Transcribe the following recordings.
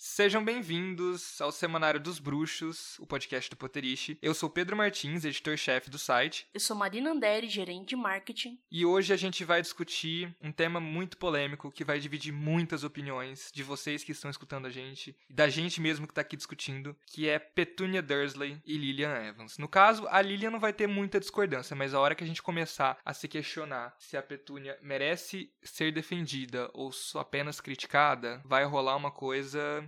Sejam bem-vindos ao Semanário dos Bruxos, o podcast do Potterish. Eu sou Pedro Martins, editor-chefe do site. Eu sou Marina Anderi, gerente de marketing. E hoje a gente vai discutir um tema muito polêmico que vai dividir muitas opiniões de vocês que estão escutando a gente e da gente mesmo que está aqui discutindo, que é Petunia Dursley e Lillian Evans. No caso, a Lillian não vai ter muita discordância, mas a hora que a gente começar a se questionar se a Petunia merece ser defendida ou só apenas criticada, vai rolar uma coisa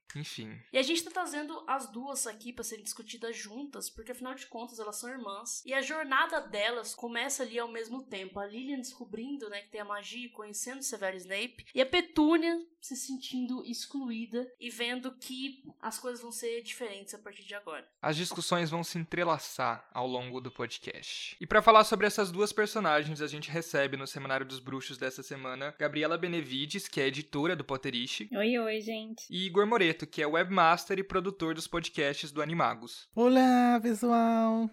enfim. E a gente tá trazendo as duas aqui para serem discutidas juntas, porque afinal de contas elas são irmãs. E a jornada delas começa ali ao mesmo tempo. A Lilian descobrindo, né, que tem a magia, conhecendo Severo Snape, e a Petúnia se sentindo excluída e vendo que as coisas vão ser diferentes a partir de agora. As discussões vão se entrelaçar ao longo do podcast. E para falar sobre essas duas personagens, a gente recebe no Seminário dos Bruxos dessa semana Gabriela Benevides, que é editora do Potterish. Oi, oi, gente. E Igor Moreto, que é webmaster e produtor dos podcasts do Animagos. Olá, pessoal!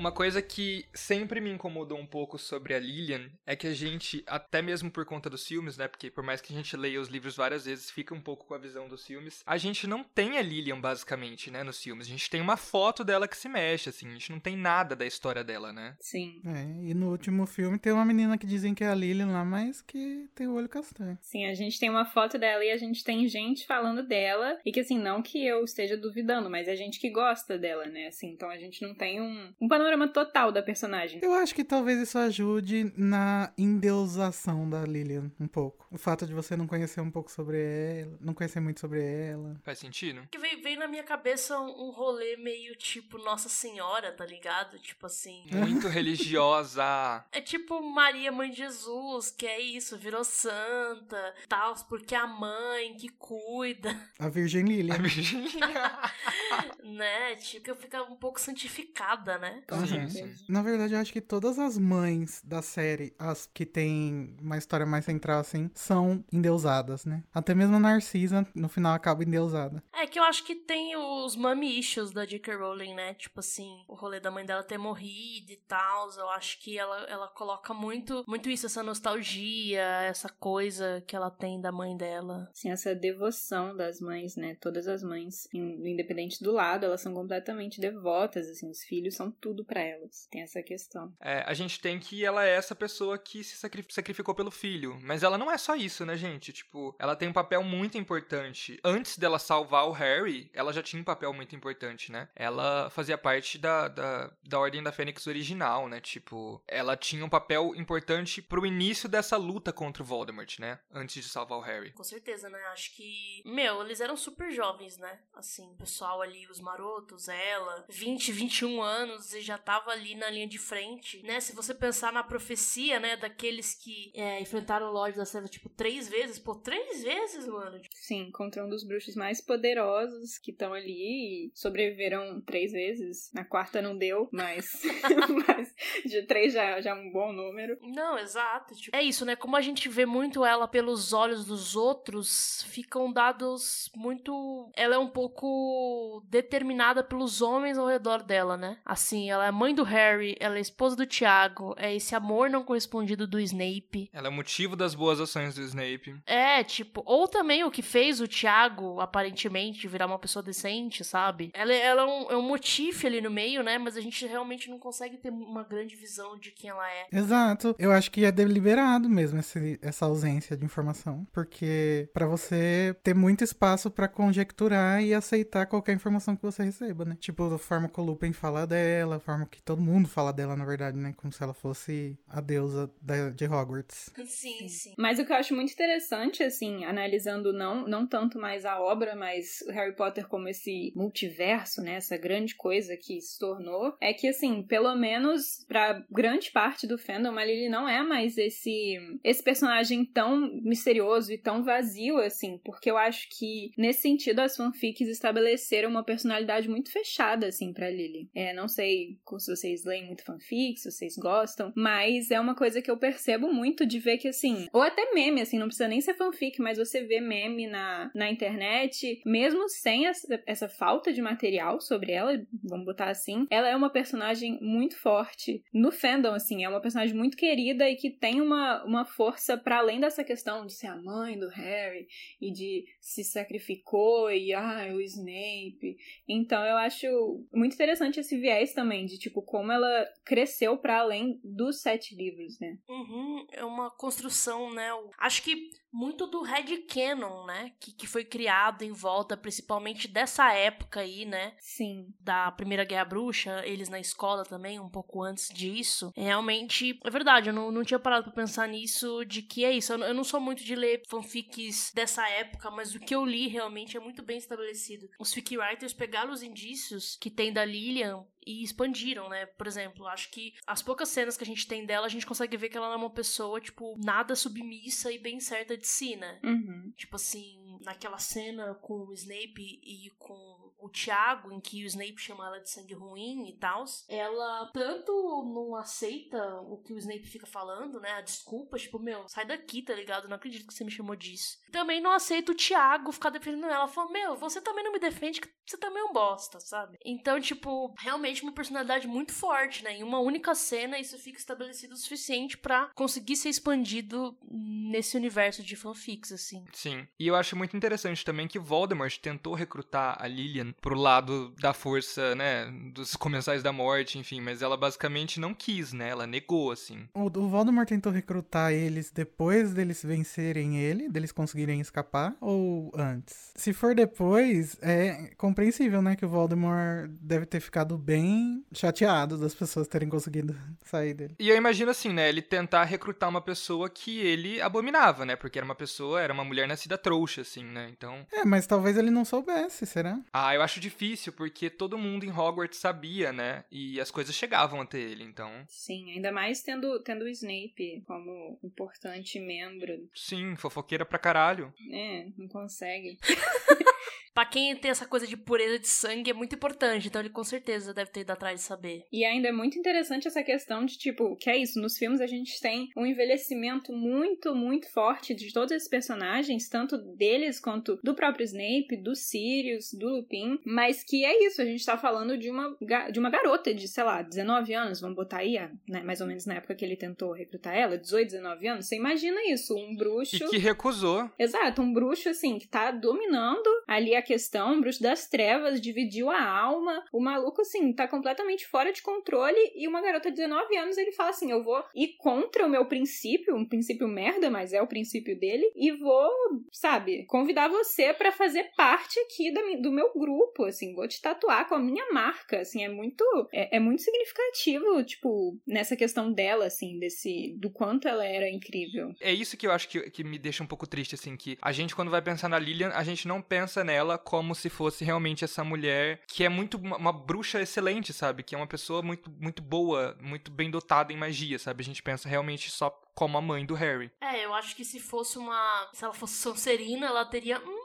Uma coisa que sempre me incomodou um pouco sobre a Lilian é que a gente, até mesmo por conta dos filmes, né? Porque por mais que a gente leia os livros várias vezes, fica um pouco com a visão dos filmes. A gente não tem a Lilian, basicamente, né? Nos filmes. A gente tem uma foto dela que se mexe, assim. A gente não tem nada da história dela, né? Sim. É, e no último filme tem uma menina que dizem que é a Lilian lá, mas que tem o olho castanho. Sim, a gente tem uma foto dela e a gente tem gente falando dela. E que, assim, não que eu esteja duvidando, mas é gente que gosta dela, né? Assim, então a gente não tem um, um panorama total da personagem. Eu acho que talvez isso ajude na endeusação da Lilian um pouco. O fato de você não conhecer um pouco sobre ela, não conhecer muito sobre ela. Faz sentido? Que veio, veio na minha cabeça um, um rolê meio tipo Nossa Senhora, tá ligado? Tipo assim. Muito religiosa. É tipo Maria, mãe de Jesus, que é isso, virou santa, tal, porque a mãe que cuida. A Virgem Lilian. A Virgem. né? Tipo, eu ficava um pouco santificada, né? Sim, sim. Na verdade, eu acho que todas as mães da série, as que tem uma história mais central assim, são endeusadas, né? Até mesmo a Narcisa, no final, acaba endeusada. É que eu acho que tem os mommy issues da J.K. Rowling, né? Tipo assim, o rolê da mãe dela ter morrido e tal. Eu acho que ela, ela coloca muito, muito isso, essa nostalgia, essa coisa que ela tem da mãe dela. Sim, essa devoção das mães, né? Todas as mães, independente do lado, elas são completamente devotas, assim, os filhos são tudo para elas. Tem essa questão. É, a gente tem que ela é essa pessoa que se sacrificou pelo filho. Mas ela não é só isso, né, gente? Tipo, ela tem um papel muito importante. Antes dela salvar o Harry, ela já tinha um papel muito importante, né? Ela fazia parte da, da, da Ordem da Fênix original, né? Tipo, ela tinha um papel importante pro início dessa luta contra o Voldemort, né? Antes de salvar o Harry. Com certeza, né? Acho que. Meu, eles eram super jovens, né? Assim, o pessoal ali, os marotos, ela, 20, 21 anos e já tava ali na linha de frente, né? Se você pensar na profecia, né, daqueles que é, enfrentaram o Lorde da Selva, tipo, três vezes, pô, três vezes, mano. Sim, contra um dos bruxos mais poderosos que estão ali e sobreviveram três vezes. Na quarta não deu, mas, mas de três já, já é um bom número. Não, exato. Tipo, é isso, né? Como a gente vê muito ela pelos olhos dos outros, ficam dados muito. Ela é um pouco determinada pelos homens ao redor dela, né? Assim, ela é mãe do Harry, ela é esposa do Tiago, é esse amor não correspondido do Snape. Ela é o motivo das boas ações do Snape. É, tipo, ou também o que fez o Tiago, aparentemente, virar uma pessoa decente, sabe? Ela, ela é, um, é um motif ali no meio, né? Mas a gente realmente não consegue ter uma grande visão de quem ela é. Exato. Eu acho que é deliberado mesmo esse, essa ausência de informação. Porque para você ter muito espaço para conjecturar e aceitar qualquer informação que você receba, né? Tipo, a forma que o Lupin fala dela, a forma que todo mundo fala dela, na verdade, né? Como se ela fosse a deusa da, de Hogwarts. Sim, sim. Mas o que eu acho muito interessante, assim, analisando não, não tanto mais a obra, mas o Harry Potter como esse multiverso, né? Essa grande coisa que se tornou, é que, assim, pelo menos pra grande parte do fandom, a Lily não é mais esse, esse personagem tão misterioso e tão vazio, assim, porque eu acho que, nesse sentido, as fanfics estabeleceram uma personalidade muito fechada, assim, pra Lily. É, não sei se vocês leem muito fanfic, se vocês gostam, mas é uma coisa que eu percebo muito de ver que, assim, ou até meme, assim, não precisa nem ser fanfic, mas você vê meme na, na internet, mesmo sem essa, essa falta de material sobre ela, vamos botar assim, ela é uma personagem muito forte no fandom, assim, é uma personagem muito querida e que tem uma, uma força para além dessa questão de ser a mãe do Harry e de se sacrificou e, ah, o Snape. Então eu acho muito interessante esse viés também, de tipo, como ela cresceu para além dos sete livros, né? Uhum, é uma construção, né? Acho que muito do Red Canon, né? Que, que foi criado em volta, principalmente dessa época aí, né? Sim. Da Primeira Guerra Bruxa, eles na escola também, um pouco antes disso. Realmente, é verdade, eu não, não tinha parado pra pensar nisso, de que é isso. Eu, eu não sou muito de ler fanfics dessa época, mas o que eu li realmente é muito bem estabelecido. Os fic writers pegaram os indícios que tem da Lilian e expandiram, né? Por exemplo, acho que as poucas cenas que a gente tem dela, a gente consegue ver que ela é uma pessoa, tipo, nada submissa e bem certa de si, né? Uhum. Tipo assim, naquela cena com o Snape e com o Tiago, em que o Snape chama ela de sangue ruim e tal, ela tanto não aceita o que o Snape fica falando, né? A desculpa, tipo, meu, sai daqui, tá ligado? Não acredito que você me chamou disso. Também não aceita o Tiago ficar defendendo ela. Falou, meu, você também não me defende, que você também é um bosta, sabe? Então, tipo, realmente uma personalidade muito forte, né? Em uma única cena, isso fica estabelecido o suficiente para conseguir ser expandido nesse universo de fanfics, assim. Sim. E eu acho muito interessante também que Voldemort tentou recrutar a Lilian pro lado da força, né, dos comensais da morte, enfim, mas ela basicamente não quis, né, ela negou, assim. O, o Voldemort tentou recrutar eles depois deles vencerem ele, deles conseguirem escapar, ou antes? Se for depois, é compreensível, né, que o Voldemort deve ter ficado bem chateado das pessoas terem conseguido sair dele. E eu imagino assim, né, ele tentar recrutar uma pessoa que ele abominava, né, porque era uma pessoa, era uma mulher nascida trouxa, assim, né, então... É, mas talvez ele não soubesse, será? Ah, eu acho difícil, porque todo mundo em Hogwarts sabia, né? E as coisas chegavam até ele, então. Sim, ainda mais tendo, tendo o Snape como importante membro. Sim, fofoqueira pra caralho. É, não consegue. Pra quem tem essa coisa de pureza de sangue é muito importante, então ele com certeza deve ter ido atrás de saber. E ainda é muito interessante essa questão de, tipo, que é isso, nos filmes a gente tem um envelhecimento muito, muito forte de todos esses personagens, tanto deles quanto do próprio Snape, do Sirius, do Lupin, mas que é isso, a gente tá falando de uma, de uma garota de, sei lá, 19 anos, vamos botar aí, né, mais ou menos na época que ele tentou recrutar ela, 18, 19 anos, você imagina isso, um bruxo... E que recusou. Exato, um bruxo, assim, que tá dominando ali a questão, bruxo das trevas dividiu a alma, o maluco, assim, tá completamente fora de controle e uma garota de 19 anos, ele fala assim, eu vou ir contra o meu princípio, um princípio merda, mas é o princípio dele, e vou, sabe, convidar você para fazer parte aqui do meu grupo, assim, vou te tatuar com a minha marca, assim, é muito, é, é muito significativo, tipo, nessa questão dela, assim, desse, do quanto ela era incrível. É isso que eu acho que, que me deixa um pouco triste, assim, que a gente, quando vai pensar na Lilian, a gente não pensa nela ela como se fosse realmente essa mulher que é muito uma, uma, bruxa excelente, sabe? Que é uma pessoa muito, muito boa, muito bem dotada em magia, sabe? A gente pensa realmente só como a mãe do Harry. É, eu acho que se fosse uma. Se ela fosse Sonserina, ela teria. Hum,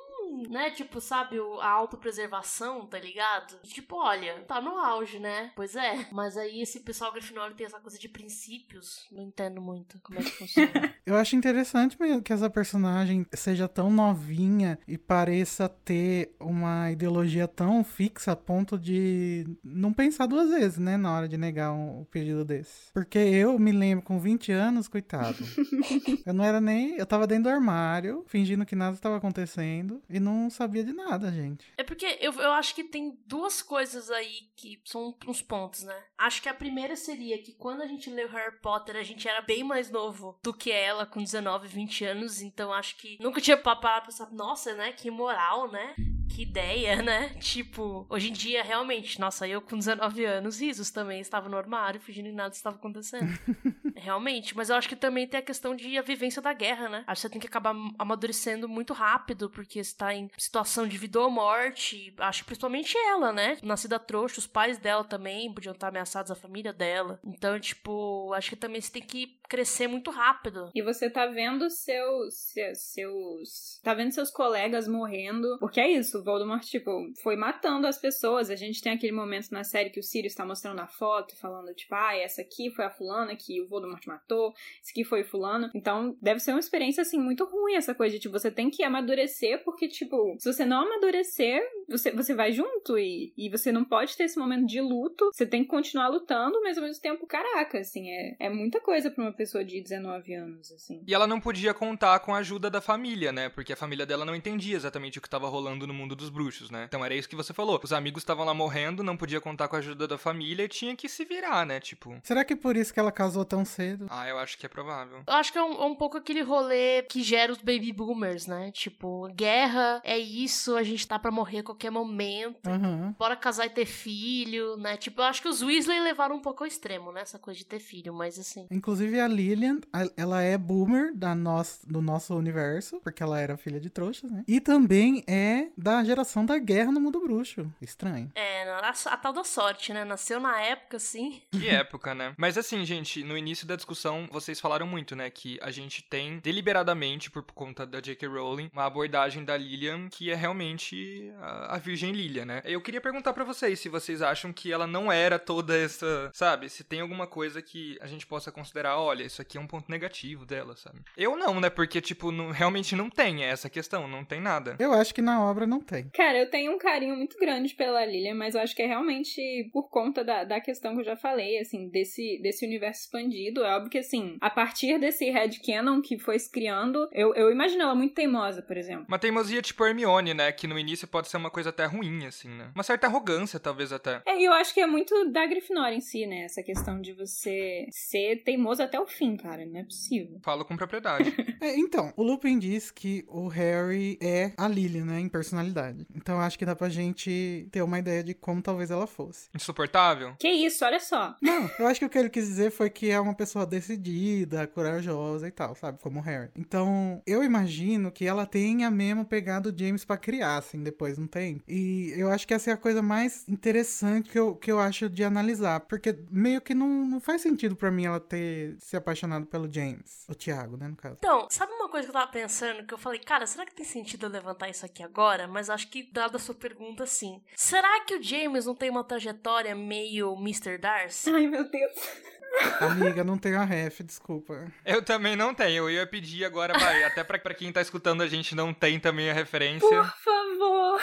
né? Tipo, sabe, a autopreservação, tá ligado? Tipo, olha, tá no auge, né? Pois é. Mas aí esse pessoal Grifinória tem essa coisa de princípios. Não entendo muito como é que funciona. Eu acho interessante mesmo que essa personagem seja tão novinha e pareça ter uma ideologia tão fixa a ponto de não pensar duas vezes, né? Na hora de negar um, um pedido desse. Porque eu me lembro com 20 anos, coitado. eu não era nem. Eu tava dentro do armário, fingindo que nada estava acontecendo. E não sabia de nada, gente. É porque eu, eu acho que tem duas coisas aí que são uns pontos, né? Acho que a primeira seria que quando a gente leu Harry Potter, a gente era bem mais novo do que ela, com 19, 20 anos. Então acho que nunca tinha parado pra pensar, nossa, né? Que moral, né? Que ideia, né? Tipo, hoje em dia, realmente, nossa, eu com 19 anos, risos também estava no armário, fingindo que nada estava acontecendo. Realmente, mas eu acho que também tem a questão de a vivência da guerra, né? Acho que você tem que acabar amadurecendo muito rápido, porque você tá em situação de vida ou morte. Acho que principalmente ela, né? Nascida trouxa, os pais dela também podiam estar ameaçados, a família dela. Então, tipo, acho que também você tem que crescer muito rápido. E você tá vendo seus, seus. Tá vendo seus colegas morrendo. Porque é isso, o Voldemort, tipo, foi matando as pessoas. A gente tem aquele momento na série que o Sirius tá mostrando a foto, falando, tipo, ah, essa aqui foi a fulana que o Voldemort matou, esse aqui foi fulano. Então, deve ser uma experiência, assim, muito ruim essa coisa de, tipo, você tem que amadurecer, porque, tipo, se você não amadurecer, você, você vai junto e, e você não pode ter esse momento de luto. Você tem que continuar lutando, mas ao mesmo tempo, caraca, assim, é, é muita coisa pra uma pessoa de 19 anos, assim. E ela não podia contar com a ajuda da família, né? Porque a família dela não entendia exatamente o que estava rolando no mundo dos bruxos, né? Então era isso que você falou. Os amigos estavam lá morrendo, não podia contar com a ajuda da família e tinha que se virar, né? Tipo. Será que é por isso que ela casou tão cedo? Ah, eu acho que é provável. Eu acho que é um, é um pouco aquele rolê que gera os baby boomers, né? Tipo, guerra é isso, a gente tá para morrer a qualquer momento. Uhum. Bora casar e ter filho, né? Tipo, eu acho que os Weasley levaram um pouco ao extremo, né? Essa coisa de ter filho, mas assim. Inclusive a Lillian, ela é boomer da nosso, do nosso universo, porque ela era filha de trouxas, né? E também é da geração da guerra no mundo bruxo. Estranho. É, a, a tal da sorte, né? Nasceu na época, assim. Que época, né? Mas assim, gente, no início da discussão, vocês falaram muito, né? Que a gente tem deliberadamente, por conta da J.K. Rowling, uma abordagem da Lillian que é realmente a, a Virgem Lilian, né? Eu queria perguntar para vocês se vocês acham que ela não era toda essa, sabe? Se tem alguma coisa que a gente possa considerar, olha, isso aqui é um ponto negativo dela, sabe? Eu não, né? Porque, tipo, não, realmente não tem essa questão, não tem nada. Eu acho que na obra não tem. Cara, eu tenho um carinho muito grande pela Lilian, mas eu acho que é realmente por conta da, da questão que eu já falei, assim, desse, desse universo expandido. É óbvio que, assim, a partir desse headcanon que foi se criando, eu, eu imagino ela muito teimosa, por exemplo. Uma teimosia tipo Hermione, né? Que no início pode ser uma coisa até ruim, assim, né? Uma certa arrogância, talvez até. É, e eu acho que é muito da Grifinória em si, né? Essa questão de você ser teimoso até o fim, cara. Não é possível. Falo com propriedade. é, então, o Lupin diz que o Harry é a Lily, né? Em personalidade. Então acho que dá pra gente ter uma ideia de como talvez ela fosse. Insuportável? Que isso, olha só. Não, eu acho que o que ele quis dizer foi que é uma pessoa decidida, corajosa e tal, sabe? Como o Harry. Então, eu imagino que ela tenha mesmo pegado o James pra criar, assim, depois, não tem? E eu acho que essa é a coisa mais interessante que eu, que eu acho de analisar. Porque meio que não, não faz sentido para mim ela ter se apaixonado pelo James. O Thiago, né, no caso. Então, sabe uma coisa que eu tava pensando? Que eu falei, cara, será que tem sentido eu levantar isso aqui agora? Mas acho que, dada a sua pergunta, sim. Será que o James não tem uma trajetória meio Mr. Darcy? Ai, meu Deus. Amiga, não tenho a ref, desculpa. Eu também não tenho. Eu ia pedir agora, vai, até pra, pra quem tá escutando a gente não tem também a referência. Por favor.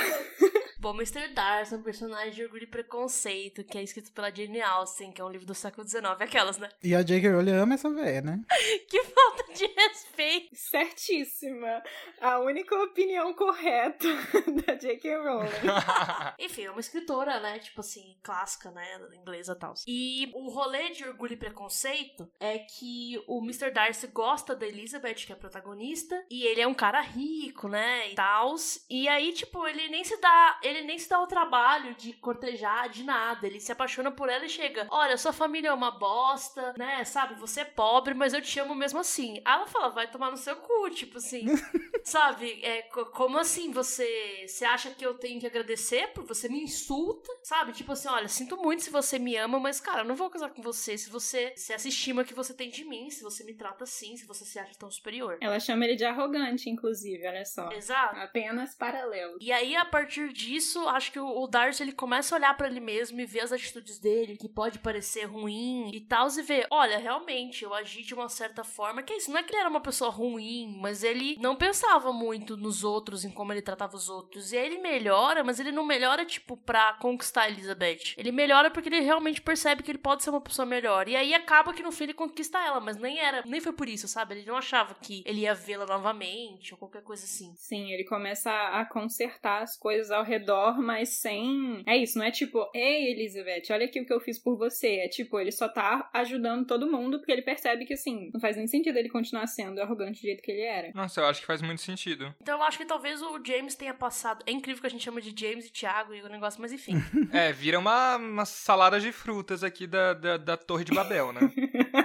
Bom, Mr. Darcy é um personagem de Orgulho e Preconceito, que é escrito pela Jane Austen, que é um livro do século XIX. Aquelas, né? E a J.K. Rowling ama essa véia, né? que falta de respeito. Certíssima. A única opinião correta da J.K. Rowling. Enfim, é uma escritora, né? Tipo assim, clássica, né? Inglesa e tal. E o rolê de Orgulho e Preconceito é que o Mr. Darcy gosta da Elizabeth, que é a protagonista, e ele é um cara rico, né? E tal. E aí, tipo, ele nem se dá ele nem se dá o trabalho de cortejar, de nada. Ele se apaixona por ela e chega: Olha, sua família é uma bosta, né? Sabe, você é pobre, mas eu te amo mesmo assim. Aí ela fala: Vai tomar no seu cu, tipo assim. sabe? É, como assim você, você acha que eu tenho que agradecer por você me insulta? Sabe? Tipo assim: Olha, sinto muito se você me ama, mas cara, eu não vou casar com você se você se essa estima que você tem de mim, se você me trata assim, se você se acha tão superior. Ela chama ele de arrogante, inclusive, olha só. Exato. Apenas paralelo. E aí, a partir disso, disso, acho que o, Darcy ele começa a olhar para ele mesmo e ver as atitudes dele, que pode parecer ruim e tal, e ver, olha, realmente, eu agi de uma certa forma, que é isso, não é que ele era uma pessoa ruim, mas ele não pensava muito nos outros, em como ele tratava os outros. E aí ele melhora, mas ele não melhora, tipo, pra conquistar a Elizabeth. Ele melhora porque ele realmente percebe que ele pode ser uma pessoa melhor. E aí acaba que no fim ele conquista ela, mas nem era, nem foi por isso, sabe? Ele não achava que ele ia vê-la novamente ou qualquer coisa assim. Sim, ele começa a consertar as coisas ao redor redor, mas sem. É isso, não é tipo, ei, Elizabeth, olha aqui o que eu fiz por você. É tipo, ele só tá ajudando todo mundo porque ele percebe que, assim, não faz nem sentido ele continuar sendo arrogante do jeito que ele era. Nossa, eu acho que faz muito sentido. Então eu acho que talvez o James tenha passado. É incrível que a gente chama de James e Thiago e o negócio, mas enfim. é, vira uma, uma salada de frutas aqui da, da, da Torre de Babel, né?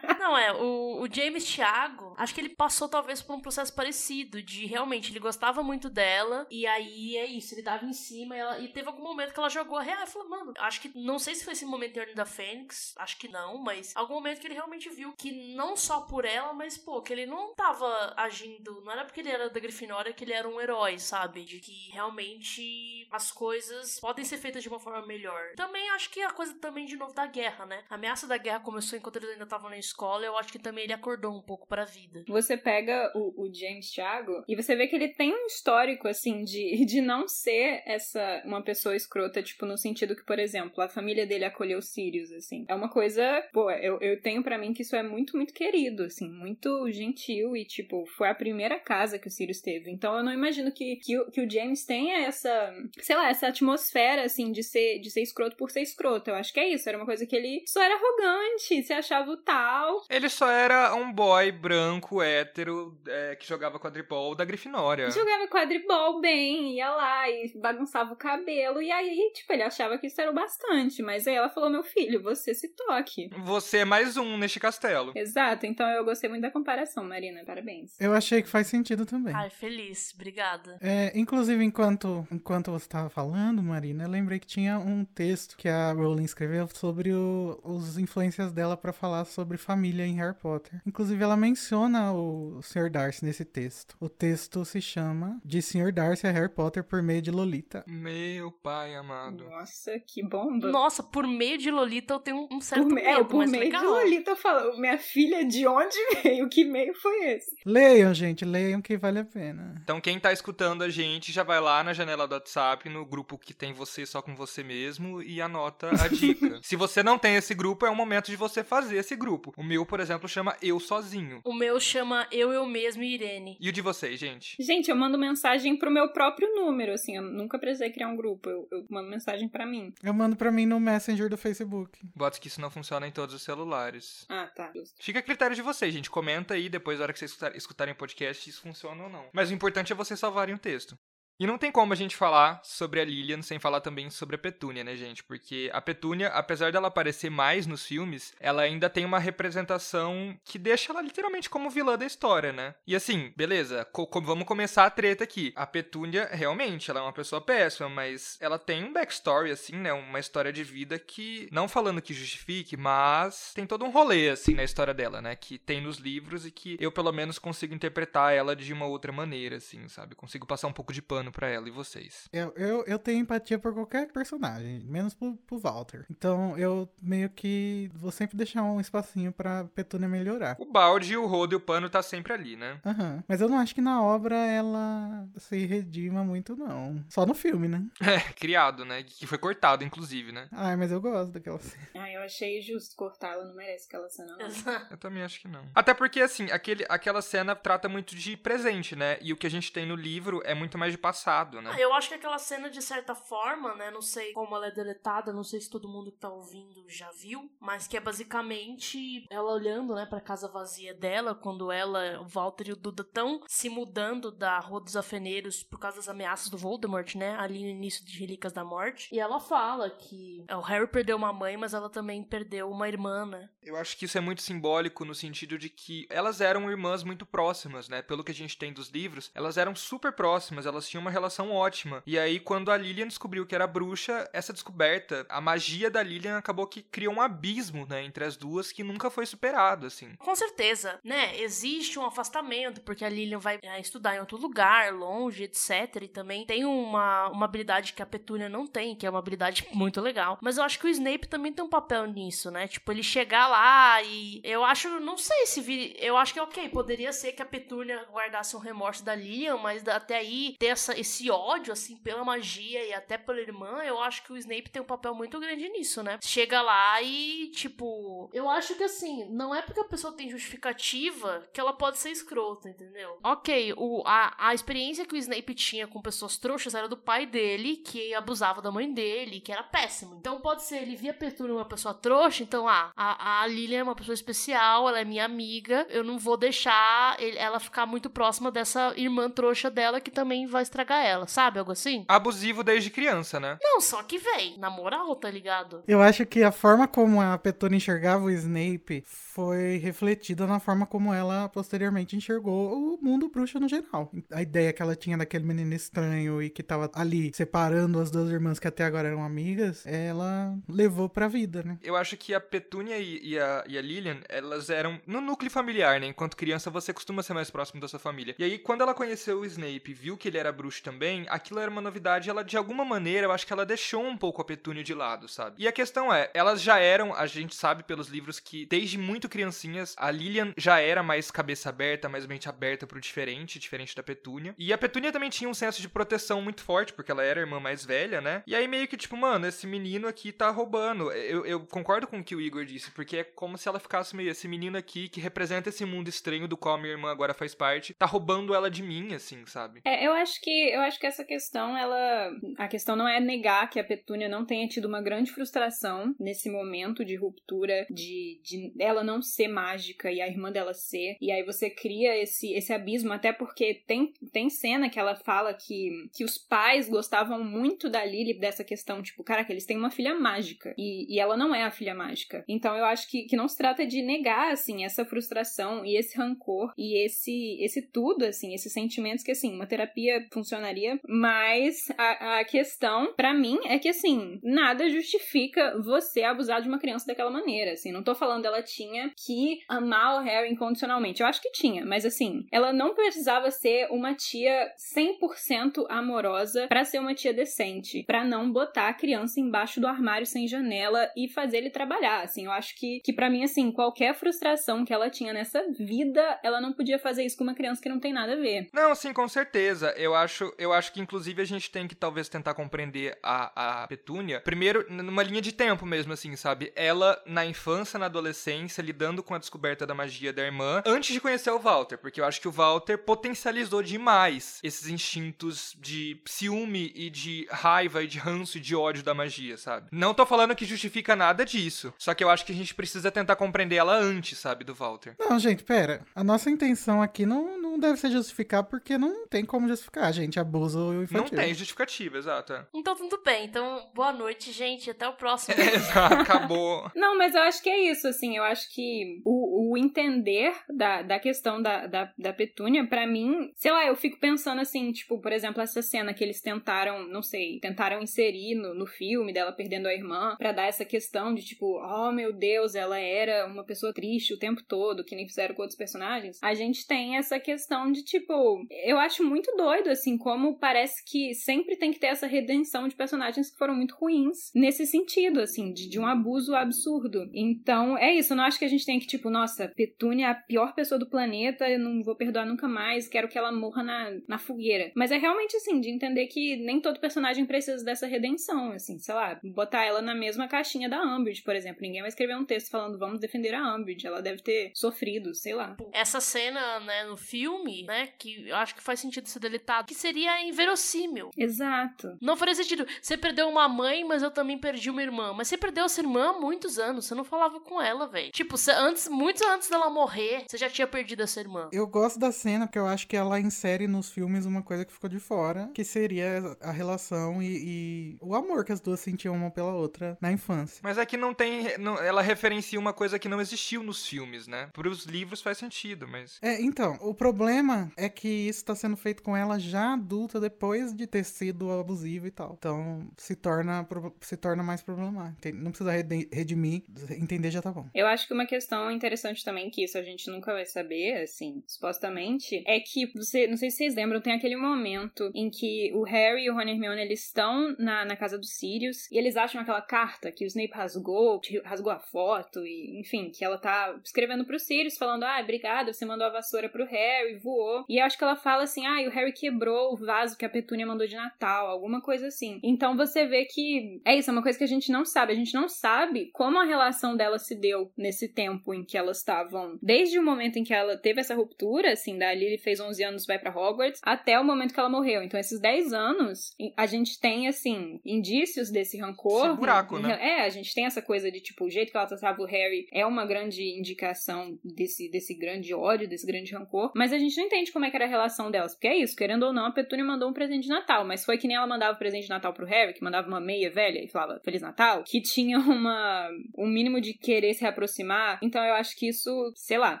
Não, é, o, o James Thiago, acho que ele passou talvez por um processo parecido, de realmente, ele gostava muito dela, e aí é isso, ele dava em cima, e, ela, e teve algum momento que ela jogou a real, e falou, mano, acho que, não sei se foi esse momento de Ordem da Fênix, acho que não, mas algum momento que ele realmente viu que não só por ela, mas, pô, que ele não tava agindo, não era porque ele era da Grifinória que ele era um herói, sabe? De que realmente as coisas podem ser feitas de uma forma melhor. Também acho que a coisa também, de novo, da guerra, né? A ameaça da guerra começou enquanto eles ainda estavam na escola, eu acho que também ele acordou um pouco pra vida. Você pega o, o James Thiago e você vê que ele tem um histórico, assim, de, de não ser essa, uma pessoa escrota, tipo, no sentido que, por exemplo, a família dele acolheu Sirius, assim. É uma coisa, pô, eu, eu tenho para mim que isso é muito, muito querido, assim, muito gentil e, tipo, foi a primeira casa que o Sirius teve. Então eu não imagino que, que, que o James tenha essa, sei lá, essa atmosfera, assim, de ser, de ser escroto por ser escroto. Eu acho que é isso. Era uma coisa que ele só era arrogante, se achava o tal. Ele só era um boy branco, hétero, é, que jogava quadribol da Grifinória. Jogava quadribol bem, ia lá e bagunçava o cabelo. E aí, tipo, ele achava que isso era o bastante. Mas aí ela falou: meu filho, você se toque. Você é mais um neste castelo. Exato, então eu gostei muito da comparação, Marina. Parabéns. Eu achei que faz sentido também. Ai, feliz. Obrigada. É, inclusive, enquanto, enquanto você estava falando, Marina, eu lembrei que tinha um texto que a Rowling escreveu sobre o, os influências dela para falar sobre família em Harry Potter. Inclusive, ela menciona o Sr. Darcy nesse texto. O texto se chama De Sr. Darcy a Harry Potter por meio de Lolita. Meu pai amado. Nossa, que bomba. Nossa, por meio de Lolita eu tenho um certo por, medo, é, por mas meio legal. de Lolita falou, minha filha, de onde veio? Que meio foi esse? Leiam, gente, leiam que vale a pena. Então, quem tá escutando a gente já vai lá na janela do WhatsApp, no grupo que tem você só com você mesmo, e anota a dica. Se você não tem esse grupo, é o momento de você fazer esse grupo. O meu, por exemplo, chama Eu Sozinho. O meu chama Eu, Eu Mesmo e Irene. E o de vocês, gente? Gente, eu mando mensagem pro meu próprio número, assim, eu nunca precisei criar um grupo, eu, eu mando mensagem pra mim. Eu mando pra mim no Messenger do Facebook. Boto que isso não funciona em todos os celulares. Ah, tá. justo. Fica a critério de vocês, gente. Comenta aí depois, na hora que vocês escutar- escutarem o podcast, se isso funciona ou não. Mas o importante é vocês salvarem o texto. E não tem como a gente falar sobre a Lilian sem falar também sobre a Petúnia, né, gente? Porque a Petúnia, apesar dela aparecer mais nos filmes, ela ainda tem uma representação que deixa ela literalmente como vilã da história, né? E assim, beleza, co- vamos começar a treta aqui. A Petúnia, realmente, ela é uma pessoa péssima, mas ela tem um backstory, assim, né? Uma história de vida que, não falando que justifique, mas tem todo um rolê, assim, na história dela, né? Que tem nos livros e que eu, pelo menos, consigo interpretar ela de uma outra maneira, assim, sabe? Consigo passar um pouco de pano pra ela e vocês. Eu, eu, eu tenho empatia por qualquer personagem, menos pro, pro Walter. Então eu meio que vou sempre deixar um espacinho pra Petúnia melhorar. O balde, o rodo e o pano tá sempre ali, né? Aham. Mas eu não acho que na obra ela se redima muito, não. Só no filme, né? É, criado, né? Que foi cortado, inclusive, né? Ai, mas eu gosto daquela cena. Ah, eu achei justo cortar, ela não merece aquela cena, não. Eu também acho que não. Até porque, assim, aquele, aquela cena trata muito de presente, né? E o que a gente tem no livro é muito mais de passado, né? Ah, Eu acho que aquela cena, de certa forma, né? Não sei como ela é deletada, não sei se todo mundo que tá ouvindo já viu, mas que é basicamente ela olhando, né, pra casa vazia dela, quando ela, o Walter e o Duda estão se mudando da Rua dos Afeneiros por causa das ameaças do Voldemort, né? Ali no início de Relíquias da Morte. E ela fala que é, o Harry perdeu uma mãe, mas ela também perdeu uma irmã, né? Eu acho que isso é muito simbólico no sentido de que elas eram irmãs muito próximas, né? Pelo que a gente tem dos livros, elas eram super próximas, elas tinham uma relação ótima. E aí, quando a Lilian descobriu que era bruxa, essa descoberta, a magia da Lilian acabou que criou um abismo, né? Entre as duas que nunca foi superado, assim. Com certeza, né? Existe um afastamento, porque a Lilian vai é, estudar em outro lugar, longe, etc. E também tem uma, uma habilidade que a Petúnia não tem, que é uma habilidade muito legal. Mas eu acho que o Snape também tem um papel nisso, né? Tipo, ele chegar lá e. Eu acho, não sei se. Eu acho que, ok, poderia ser que a Petúnia guardasse um remorso da Lilian, mas até aí ter essa, esse ódio, assim, pela magia e até pela irmã, eu acho que o Snape tem um papel muito grande nisso, né? Chega lá e, tipo. Eu acho que assim, não é porque a pessoa tem justificativa que ela pode ser escrota, entendeu? Ok, o, a, a experiência que o Snape tinha com pessoas trouxas era do pai dele, que abusava da mãe dele, que era péssimo. Então pode ser, ele via Petúnia uma pessoa trouxa, então, ah, a, a Lilian é uma pessoa especial, ela é minha amiga, eu não vou deixar ele- ela ficar muito próxima dessa irmã trouxa dela que também vai estragar tragar ela, sabe? Algo assim? Abusivo desde criança, né? Não, só que, véi, na moral, tá ligado? Eu acho que a forma como a Petúnia enxergava o Snape foi refletida na forma como ela posteriormente enxergou o mundo bruxo no geral. A ideia que ela tinha daquele menino estranho e que tava ali separando as duas irmãs que até agora eram amigas, ela levou pra vida, né? Eu acho que a Petúnia e, e a, e a Lillian, elas eram no núcleo familiar, né? Enquanto criança você costuma ser mais próximo da sua família. E aí, quando ela conheceu o Snape viu que ele era bruxo também, aquilo era uma novidade. Ela, de alguma maneira, eu acho que ela deixou um pouco a Petúnia de lado, sabe? E a questão é, elas já eram, a gente sabe pelos livros que desde muito criancinhas, a Lillian já era mais cabeça aberta, mais mente aberta pro diferente, diferente da Petúnia. E a Petúnia também tinha um senso de proteção muito forte, porque ela era a irmã mais velha, né? E aí meio que tipo, mano, esse menino aqui tá roubando. Eu, eu concordo com o que o Igor disse, porque é como se ela ficasse meio esse menino aqui que representa esse mundo estranho do qual minha irmã agora faz parte, tá roubando ela de mim, assim, sabe? É, eu acho que eu acho que essa questão, ela. A questão não é negar que a Petúnia não tenha tido uma grande frustração nesse momento de ruptura, de, de ela não ser mágica e a irmã dela ser. E aí você cria esse, esse abismo, até porque tem, tem cena que ela fala que, que os pais gostavam muito da Lily dessa questão, tipo, cara, que eles têm uma filha mágica. E, e ela não é a filha mágica. Então eu acho que, que não se trata de negar, assim, essa frustração e esse rancor e esse, esse tudo, assim, esses sentimentos que, assim, uma terapia funcionaria. Mas a, a questão, para mim, é que, assim, nada justifica você abusar de uma criança daquela maneira, assim. Não tô falando ela tinha que amar o Harry incondicionalmente. Eu acho que tinha, mas, assim, ela não precisava ser uma tia 100% amorosa para ser uma tia decente, para não botar a criança embaixo do armário sem janela e fazer ele trabalhar, assim. Eu acho que, que para mim, assim, qualquer frustração que ela tinha nessa vida, ela não podia fazer isso com uma criança que não tem nada a ver. Não, sim, com certeza. Eu acho, eu acho que, inclusive, a gente tem que talvez tentar compreender a, a Petúnia. Primeiro, numa linha de tempo mesmo, assim, sabe? Ela, na infância, na adolescência, lidando com a descoberta da magia da irmã, antes de conhecer o Walter, porque eu acho que o Walter potencializou demais esses instintos de ciúme e de raiva e de ranço e de ódio da magia, sabe? Não tô falando que justifica nada disso, só que eu acho que a gente precisa tentar compreender ela antes, sabe, do Walter. Não, gente, pera. A nossa intenção aqui não, não deve ser justificar, porque não tem como justificar, gente. Abuso infantil. Não tem justificativa, exato. Então tudo bem. Então, boa noite, gente. Até o próximo. Exato, acabou. Não, mas eu acho que é isso, assim, eu acho que o, o entender da, da questão da, da, da Petúnia, pra mim, sei lá, eu fico pensando assim, tipo, por exemplo, essa cena que eles tentaram, não sei, tentaram inserir no, no filme dela perdendo a irmã, pra dar essa questão de tipo, oh meu Deus, ela era uma pessoa triste o tempo todo, que nem fizeram com outros personagens. A gente tem essa questão de tipo, eu acho muito doido, assim, como parece que sempre tem que ter essa redenção de personagens que foram muito ruins nesse sentido, assim, de, de um abuso absurdo. Então, é isso. Eu não acho que a gente tem que, tipo, nossa, Petúnia é a pior pessoa do planeta, eu não vou perdoar nunca mais, quero que ela morra na, na fogueira. Mas é realmente, assim, de entender que nem todo personagem precisa dessa redenção, assim, sei lá, botar ela na mesma caixinha da Umbridge, por exemplo. Ninguém vai escrever um texto falando vamos defender a Umbridge, ela deve ter sofrido, sei lá. Essa cena, né, no filme, né, que eu acho que faz sentido ser deletado, que seria inverossímil. Exato. Não faria sentido. Você perdeu uma mãe, mas eu também perdi uma irmã. Mas você perdeu essa irmã há muitos anos. Você não falava com ela, velho. Tipo, você- antes, muito antes dela morrer, você já tinha perdido essa irmã. Eu gosto da cena porque eu acho que ela insere nos filmes uma coisa que ficou de fora, que seria a relação e, e o amor que as duas sentiam uma pela outra na infância. Mas é que não tem. não- ela referencia uma coisa que não existiu nos filmes, né? Para os livros faz sentido, mas. É, então, o problema é que isso tá sendo feito com ela já adulta, depois de ter sido abusivo e tal. Então, se torna, se torna mais problemático. Não precisa redimir, entender já tá bom. Eu acho que uma questão interessante também, que isso a gente nunca vai saber, assim, supostamente, é que você, não sei se vocês lembram, tem aquele momento em que o Harry e o Ron e Hermione, eles estão na, na casa dos Sirius e eles acham aquela carta que o Snape rasgou, rasgou a foto e, enfim, que ela tá escrevendo pro Sirius falando, ah, obrigada, você mandou a vassoura pro Harry, voou. E eu acho que ela fala assim, ah, e o Harry quebrou o vaso que a Petúnia mandou de Natal, alguma coisa assim. Então você vê que é isso, é uma coisa que a gente não sabe. A gente não sabe como a relação dela se deu nesse tempo em que elas estavam. Desde o momento em que ela teve essa ruptura, assim, da Lily fez 11 anos, vai pra Hogwarts, até o momento que ela morreu. Então, esses 10 anos, a gente tem, assim, indícios desse rancor. Esse buraco, né? É, a gente tem essa coisa de, tipo, o jeito que ela tratava o Harry é uma grande indicação desse, desse grande ódio, desse grande rancor. Mas a gente não entende como é que era a relação delas. Porque é isso, querendo ou não, a Petúnia mandou um presente de Natal, mas foi que nem ela mandava o presente de Natal pro Harry, que mandava uma meia velha e falava Feliz Natal, que tinha uma um mínimo de querer se aproximar. Então eu acho que isso, sei lá.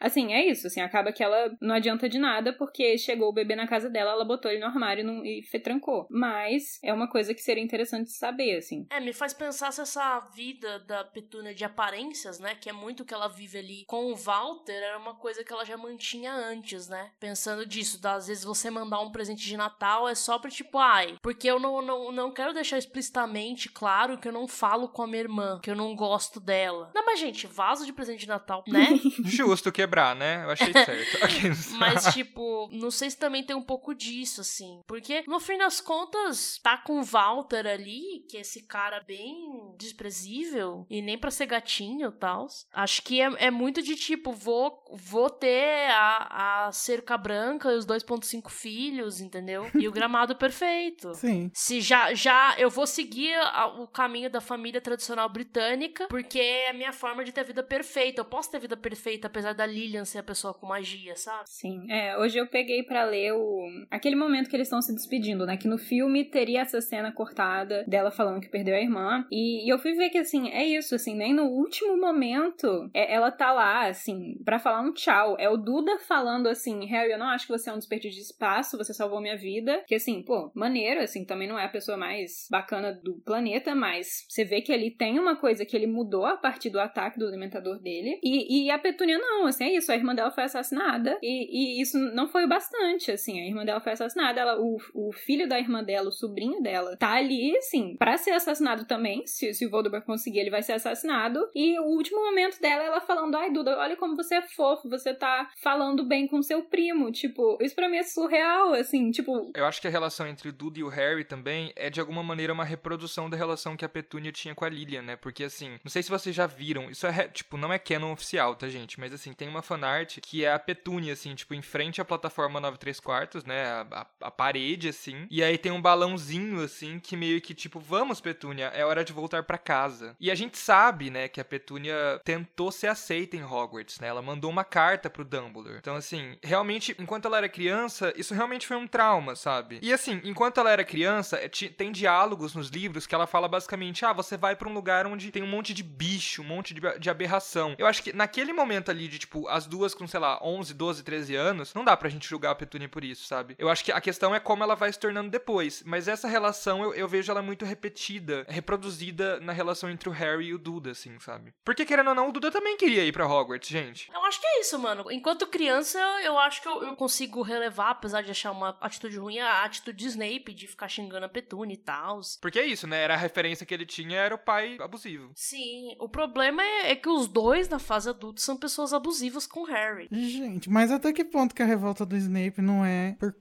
Assim, é isso, assim, acaba que ela não adianta de nada porque chegou o bebê na casa dela, ela botou ele no armário e, e trancou. Mas é uma coisa que seria interessante saber, assim. É, me faz pensar se essa vida da Petúnia de aparências, né, que é muito que ela vive ali com o Walter, era uma coisa que ela já mantinha antes, né? Pensando disso, às vezes você mandar um presente de Natal é só pra tipo, ai, porque eu não, não, não quero deixar explicitamente claro que eu não falo com a minha irmã, que eu não gosto dela. Não, mas gente, vaso de presente de Natal, né? Justo quebrar, né? Eu achei certo. mas, tipo, não sei se também tem um pouco disso, assim. Porque, no fim das contas, tá com o Walter ali, que é esse cara bem desprezível, e nem pra ser gatinho e tal. Acho que é, é muito de tipo, vou, vou ter a, a cerca branca e os 2,5 filhos, entendeu? E o gramado perfeito. Sim. Se já, já eu vou seguir a, o caminho da família tradicional britânica, porque é a minha forma de ter vida perfeita. Eu posso ter vida perfeita, apesar da Lilian ser a pessoa com magia, sabe? Sim. É, hoje eu peguei para ler o aquele momento que eles estão se despedindo, né? Que no filme teria essa cena cortada dela falando que perdeu a irmã. E, e eu fui ver que, assim, é isso, assim, nem no último momento é, ela tá lá, assim, para falar um tchau. É o Duda falando assim, Harry, eu não acho que você é um desperdício de espaço, você salvou minha vida. Que assim, pô, maneiro, assim, também não é a pessoa mais bacana do planeta, mas você vê que ele tem uma coisa que ele mudou a partir do ataque do alimentador dele. E, e a Petúnia não, assim, é isso, a irmã dela foi assassinada. E, e isso não foi o bastante, assim, a irmã dela foi assassinada, ela, o, o filho da irmã dela, o sobrinho dela, tá ali, assim, para ser assassinado também. Se, se o Voldemort conseguir, ele vai ser assassinado. E o último momento dela, ela falando: Ai, Duda, olha como você é fofo, você tá falando bem com seu primo. Tipo, isso pra mim é surreal, assim, tipo. Eu acho que a relação entre Duda e o Harry também é de alguma maneira uma reprodução da relação que a Petúnia tinha com a Lilian, né? Porque assim, não sei se vocês já viram, isso é, tipo, não é canon oficial, tá, gente? Mas assim, tem uma fanart que é a Petúnia, assim, tipo, em frente à plataforma 9 3 quartos, né? A, a, a parede, assim. E aí tem um balãozinho, assim, que meio que, tipo, vamos, Petúnia, é hora de voltar para casa. E a gente sabe, né, que a Petúnia tentou ser aceita em Hogwarts, né? Ela mandou uma carta pro Dumbledore. Então, assim, realmente, enquanto ela era criança, isso realmente foi um trauma, sabe? E assim, enquanto ela era criança, é, tem diálogos nos livros que ela fala basicamente: ah, você vai para um lugar onde tem um monte de bicho, um monte de, de aberração. Eu acho que naquele momento ali de, tipo, as duas com, sei lá, 11, 12, 13 anos, não dá pra gente julgar a Petúnia por isso, sabe? Eu acho que a questão é como ela vai se tornando depois. Mas essa relação, eu, eu vejo ela muito repetida, reproduzida na relação entre o Harry e o Duda, assim, sabe? Porque, querendo ou não, o Duda também queria ir pra Hogwarts, gente. Eu acho que é isso, mano. Enquanto criança, eu acho que eu, eu consigo relevar, apesar de achar uma atitude ruim, a atitude de Snape de ficar xingando a Petúnia e tal. Porque é isso, né? Era a referência que ele tinha, era o pai abusivo. Sim. O problema é, é que os dois, na fase adulta, são pessoas abusivas com Harry. Gente, mas até que ponto que a revolta do Snape não é por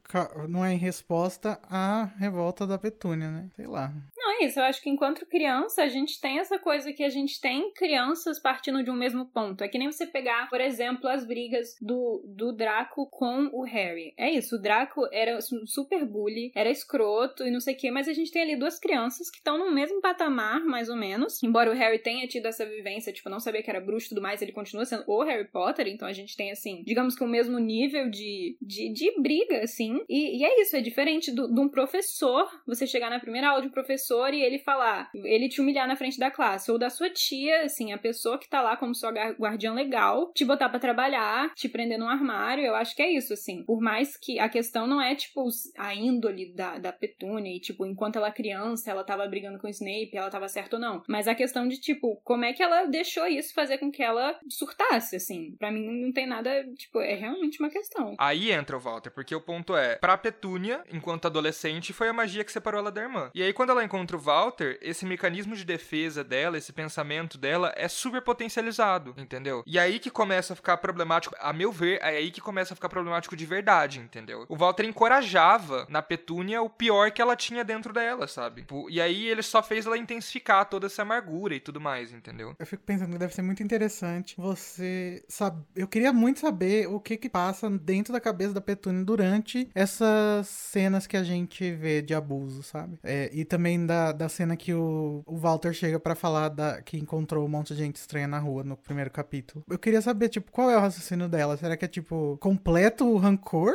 não é em resposta à revolta da Petúnia, né? Sei lá. Não, é isso. Eu acho que enquanto criança, a gente tem essa coisa que a gente tem crianças partindo de um mesmo ponto. É que nem você pegar, por exemplo, as brigas do, do Draco com o Harry. É isso, o Draco era super bully, era escroto e não sei o que, mas a gente tem ali duas crianças que estão no mesmo patamar, mais ou menos. Embora o Harry tenha tido essa vivência, tipo, não sabia que era bruxo e tudo mais, ele continua sendo o Harry Potter, então a gente tem, assim, digamos que o mesmo nível de, de, de briga, assim. E, e é isso, é diferente de um professor, você chegar na primeira aula de um professor e ele falar, ele te humilhar na frente da classe, ou da sua tia, assim, a pessoa que tá lá como sua guardiã legal, te botar para trabalhar, te prender num armário, eu acho que é isso, assim. Por mais que a questão não é, tipo, a índole da, da Petúnia e, tipo, enquanto ela é criança, ela tava brigando com o Snape, ela tava certa ou não. Mas a questão de, tipo, como é que ela deixou isso fazer com que ela surtasse, assim. para mim não tem nada, tipo, é realmente uma questão. Aí entra o Walter, porque o ponto é, pra Petúnia, enquanto adolescente, foi a magia que separou ela da irmã. E aí, quando ela encontra o Walter, esse mecanismo de defesa dela, esse pensamento dela, é super potencializado, entendeu? E aí que começa a ficar problemático, a meu ver, é aí que começa a ficar problemático de verdade, entendeu? O Walter encorajava na Petúnia o pior que ela tinha dentro dela, sabe? E aí ele só fez ela intensificar toda essa amargura e tudo mais, entendeu? Eu fico pensando que deve ser muito interessante você sabe. Eu queria muito saber o que que passa dentro da cabeça da Petúnia durante essas cenas que a gente vê de abuso, sabe? É, e também da, da cena que o, o Walter chega para falar da, que encontrou um monte de gente estranha na rua no primeiro capítulo. Eu queria saber, tipo, qual é o raciocínio dela? Será que é, tipo, completo rancor?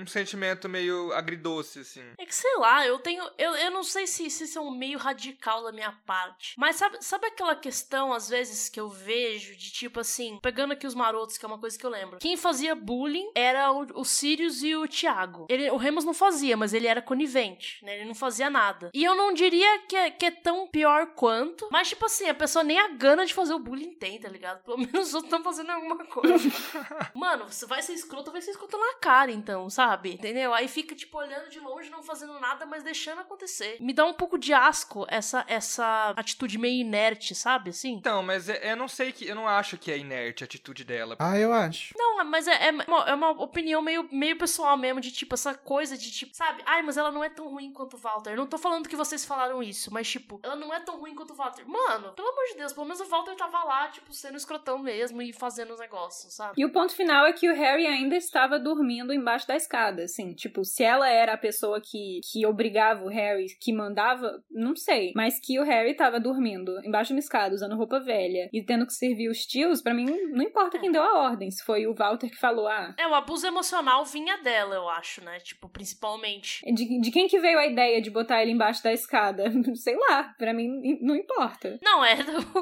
Um sentimento meio meio agridoce, assim. É que sei lá, eu tenho. Eu, eu não sei se, se isso é um meio radical da minha parte. Mas sabe, sabe aquela questão, às vezes, que eu vejo de tipo assim, pegando aqui os marotos, que é uma coisa que eu lembro. Quem fazia bullying era o, o Sirius e o Thiago. Ele, o Remus não fazia, mas ele era conivente, né? Ele não fazia nada. E eu não diria que é, que é tão pior quanto. Mas, tipo assim, a pessoa nem a gana de fazer o bullying tem, tá ligado? Pelo menos os outros estão fazendo alguma coisa. Mano, você vai ser escroto, vai ser escroto na cara, então, sabe? Entendeu? Aí fica, tipo, olhando de longe, não fazendo nada, mas deixando acontecer. Me dá um pouco de asco essa, essa atitude meio inerte, sabe? Assim. Então, mas é- eu não sei que. Eu não acho que é inerte a atitude dela. Ah, eu acho. Não, mas é, é, uma, é uma opinião meio, meio pessoal mesmo, de tipo, essa coisa de tipo, sabe? Ai, mas ela não é tão ruim quanto o Walter. Não tô falando que vocês falaram isso, mas tipo, ela não é tão ruim quanto o Walter. Mano, pelo amor de Deus, pelo menos o Walter tava lá, tipo, sendo escrotão mesmo e fazendo os negócios, sabe? E o ponto final é que o Harry ainda estava dormindo embaixo da escada, assim, tipo, se ela era a pessoa que, que obrigava o Harry, que mandava, não sei, mas que o Harry tava dormindo embaixo de uma escada, usando roupa velha e tendo que servir os tios, pra mim não importa quem deu a ordem, se foi o Walter que falou, ah, É, o abuso emocional vinha dela, eu acho, né? Tipo, principalmente. de, de quem que veio a ideia de botar ele embaixo da escada? sei lá, pra mim não importa. Não, é.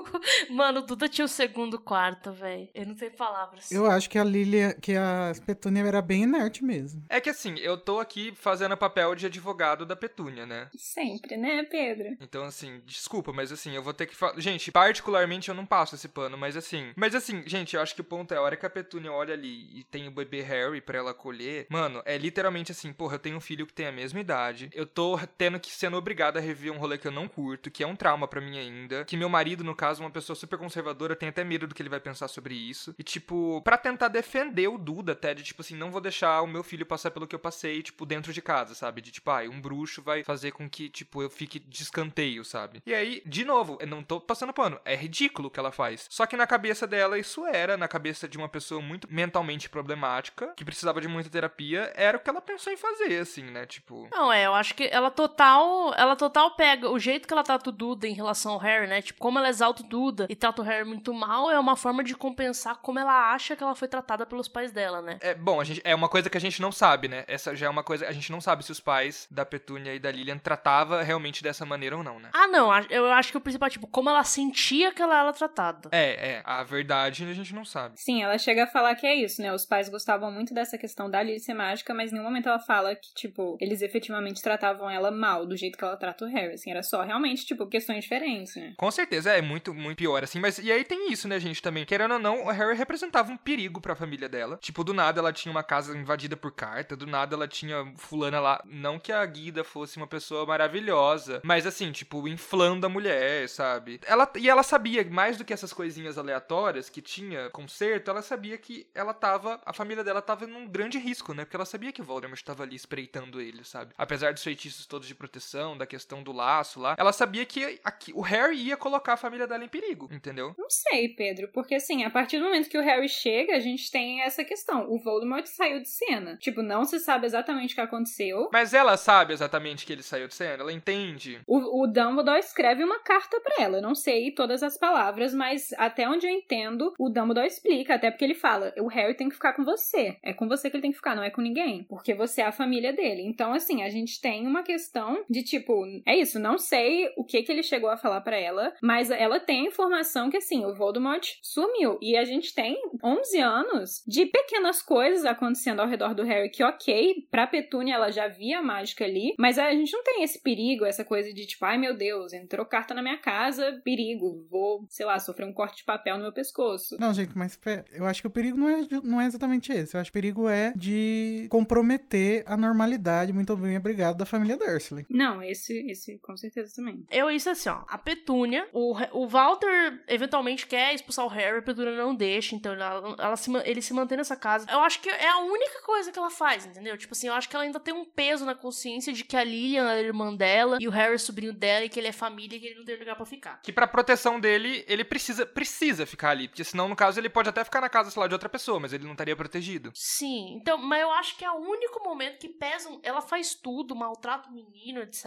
Mano, o Duda tinha o segundo quarto, velho. Eu não tenho palavras. Eu acho que a Lilia, que a Petúnia era bem inerte mesmo. É que assim, eu tô aqui fazendo o papel de advogado da Petúnia, né? Sempre, né, Pedro? Então, assim, desculpa, mas assim, eu vou ter que falar. Gente, particularmente eu não passo esse pano, mas assim. Mas assim, gente, eu acho que o ponto é a hora que a Petúnia olha ali e tem o bebê Harry pra ela acolher. Mano, é literalmente assim, porra, eu tenho um filho que tem a mesma idade. Eu tô tendo que sendo obrigado a rever um rolê que eu não curto, que é um trauma pra mim ainda. Que meu marido, no caso, uma pessoa super conservadora, tenho até medo do que ele vai pensar sobre isso. E, tipo, pra tentar defender o Duda até, de tipo assim, não vou deixar o meu filho passar pelo que eu passei, tipo, dentro de casa, sabe? De tipo, ai, um bruxo vai fazer com que, tipo, eu fique de escanteio, sabe? E aí, de novo, eu não tô passando pano. É ridículo o que ela faz. Só que na cabeça dela, isso era, na cabeça de uma pessoa muito mentalmente problemática, que precisava de muita terapia, era o que ela pensou em fazer, assim, né? Tipo. Não, é, eu acho que ela total. Ela total pega o jeito que ela trata o Duda em relação ao Harry, né? Tipo, como ela exalta o Duda e trata o Harry muito mal, é uma forma de compensar como ela acha que ela foi tratada pelos pais dela, né? É, bom, a gente, é uma coisa que a gente não sabe, né? Essa já é uma coisa. A gente não sabe se os pais da Petúnia e da Lilian tratava realmente dessa maneira ou não, né? Ah, não, eu acho que o principal tipo, como ela sentia que ela era tratada. É, é. A verdade a gente não sabe. Sim, ela chega a falar que é isso, né? Os pais gostavam muito dessa questão da Lily ser mágica, mas em nenhum momento ela fala que, tipo, eles efetivamente tratavam ela mal, do jeito que ela trata o Harry, assim, era só realmente, tipo, questões diferentes, né? Com certeza, é muito, muito pior, assim. Mas e aí tem isso, né, gente, também. Querendo ou não, o Harry representava um perigo pra família dela. Tipo, do nada ela tinha uma casa invadida por carta, do nada ela tinha fulana lá. Não que a Guida fosse uma pessoa maravilhosa, mas assim, tipo, inflando a mulher, sabe? Ela, e ela sabia, mais do que essas coisinhas aleatórias que tinha conserto, ela sabia que ela tava, a família dela tava num grande risco, né? Porque ela sabia que o Voldemort tava ali espreitando ele, sabe? Apesar dos feitiços todos de proteção, da questão do laço lá, ela sabia que aqui, o Harry ia colocar a família dela em perigo, entendeu? Não sei, Pedro, porque assim, a partir do momento que o Harry chega, a gente tem essa questão. O Voldemort saiu de cena. Tipo, não se sabe exatamente o que aconteceu. Mas ela sabe exatamente que ele saiu de cena, ela entende. O, o Dumbledore escreve uma carta pra ela. Eu não sei todas as palavras, mas até onde eu entendo, o Dumbledore explica, até porque ele fala: o Harry tem que ficar com você. É com você que ele tem que ficar, não é com ninguém. Porque você é a família dele. Então, assim, a gente tem uma questão de tipo, é isso, não sei o que que ele chegou a falar pra ela, mas ela tem a informação que, assim, o Voldemort sumiu. E a gente tem 11 anos de pequenas coisas acontecendo ao redor do Harry que, ok, pra Petúnia ela já via a mágica ali, mas a gente não tem esse perigo, essa coisa de tipo, ai meu Deus, entrou carta na minha casa, perigo, vou, sei lá, sofrer um corte de papel no meu pescoço. Não, gente, mas pera, eu acho que o perigo não é, não é exatamente esse. Eu acho que o perigo é de comprometer a normalidade, muito bem obrigado, da família Dursley. Não, esse, esse com certeza também. Eu, isso assim, ó. A Petúnia, o, o Walter eventualmente quer expulsar o Harry, a Petúnia não deixa, então ela, ela se, ele se mantém nessa casa. Eu acho que é a única coisa que ela faz, entendeu? Tipo assim, eu acho que ela ainda tem um peso na consciência de que a Lilian é a irmã dela e o Harry é sobrinho dela e que ele é família e que ele não tem lugar pra ficar. Que pra proteção dele, ele precisa, precisa ficar ali. Porque senão, no caso, ele pode até ficar na casa, sei lá, de outra pessoa, mas ele não estaria protegido. Sim, então, mas eu acho que é o único momento que pesa. um- Ela faz tudo, maltrata o menino, etc.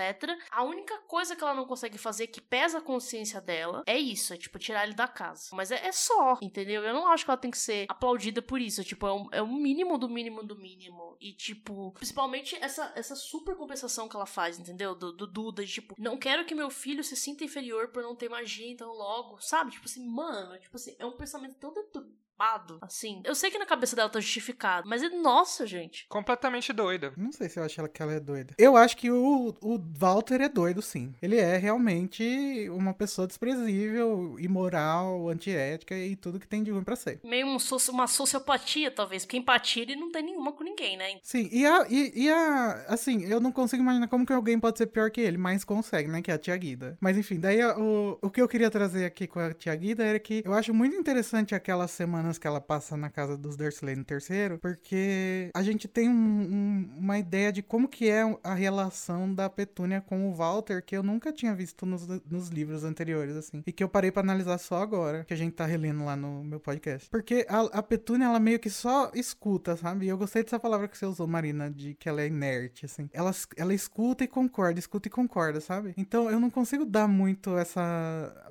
A única coisa que ela não consegue fazer que pesa a consciência dela é isso, é tipo tirar ele da casa. Mas é, é só, entendeu? Eu não acho que ela tem que ser aplaudida por isso. Tipo, é o, é o mínimo do mínimo do mínimo. E, tipo, tipo, principalmente essa, essa super compensação que ela faz, entendeu? Do, do Duda, de, tipo, não quero que meu filho se sinta inferior por não ter magia, então logo, sabe? Tipo assim, mano, tipo assim, é um pensamento tão deturpado, assim. Eu sei que na cabeça dela tá justificado, mas é nossa, gente. Completamente doida. Não sei se eu acho ela- que ela é doida. Eu acho que o, o Walter é doido, sim. Ele é realmente uma pessoa desprezível, imoral, antiética e tudo que tem de ruim pra ser. Meio um uma sociopatia, talvez, porque empatia ele não tem nenhuma com ninguém, né? Sim, e a, e, e a. Assim, eu não consigo imaginar como que alguém pode ser pior que ele, mas consegue, né? Que é a Tia Guida. Mas enfim, daí o, o que eu queria trazer aqui com a Tia Guida era que eu acho muito interessante aquelas semanas que ela passa na casa dos Dursley no terceiro, porque a gente tem um- um- uma ideia de como que é a relação da Petúnia com o Walter, que eu nunca tinha visto nos, nos livros anteriores, assim. E que eu parei pra analisar só agora, que a gente tá relendo lá no meu podcast. Porque a, a Petúnia, ela meio que só escuta, sabe? E eu gostei dessa palavra que você usou, Marina, de que ela é inerte, assim. Ela, ela escuta e concorda, escuta e concorda, sabe? Então eu não consigo dar muito essa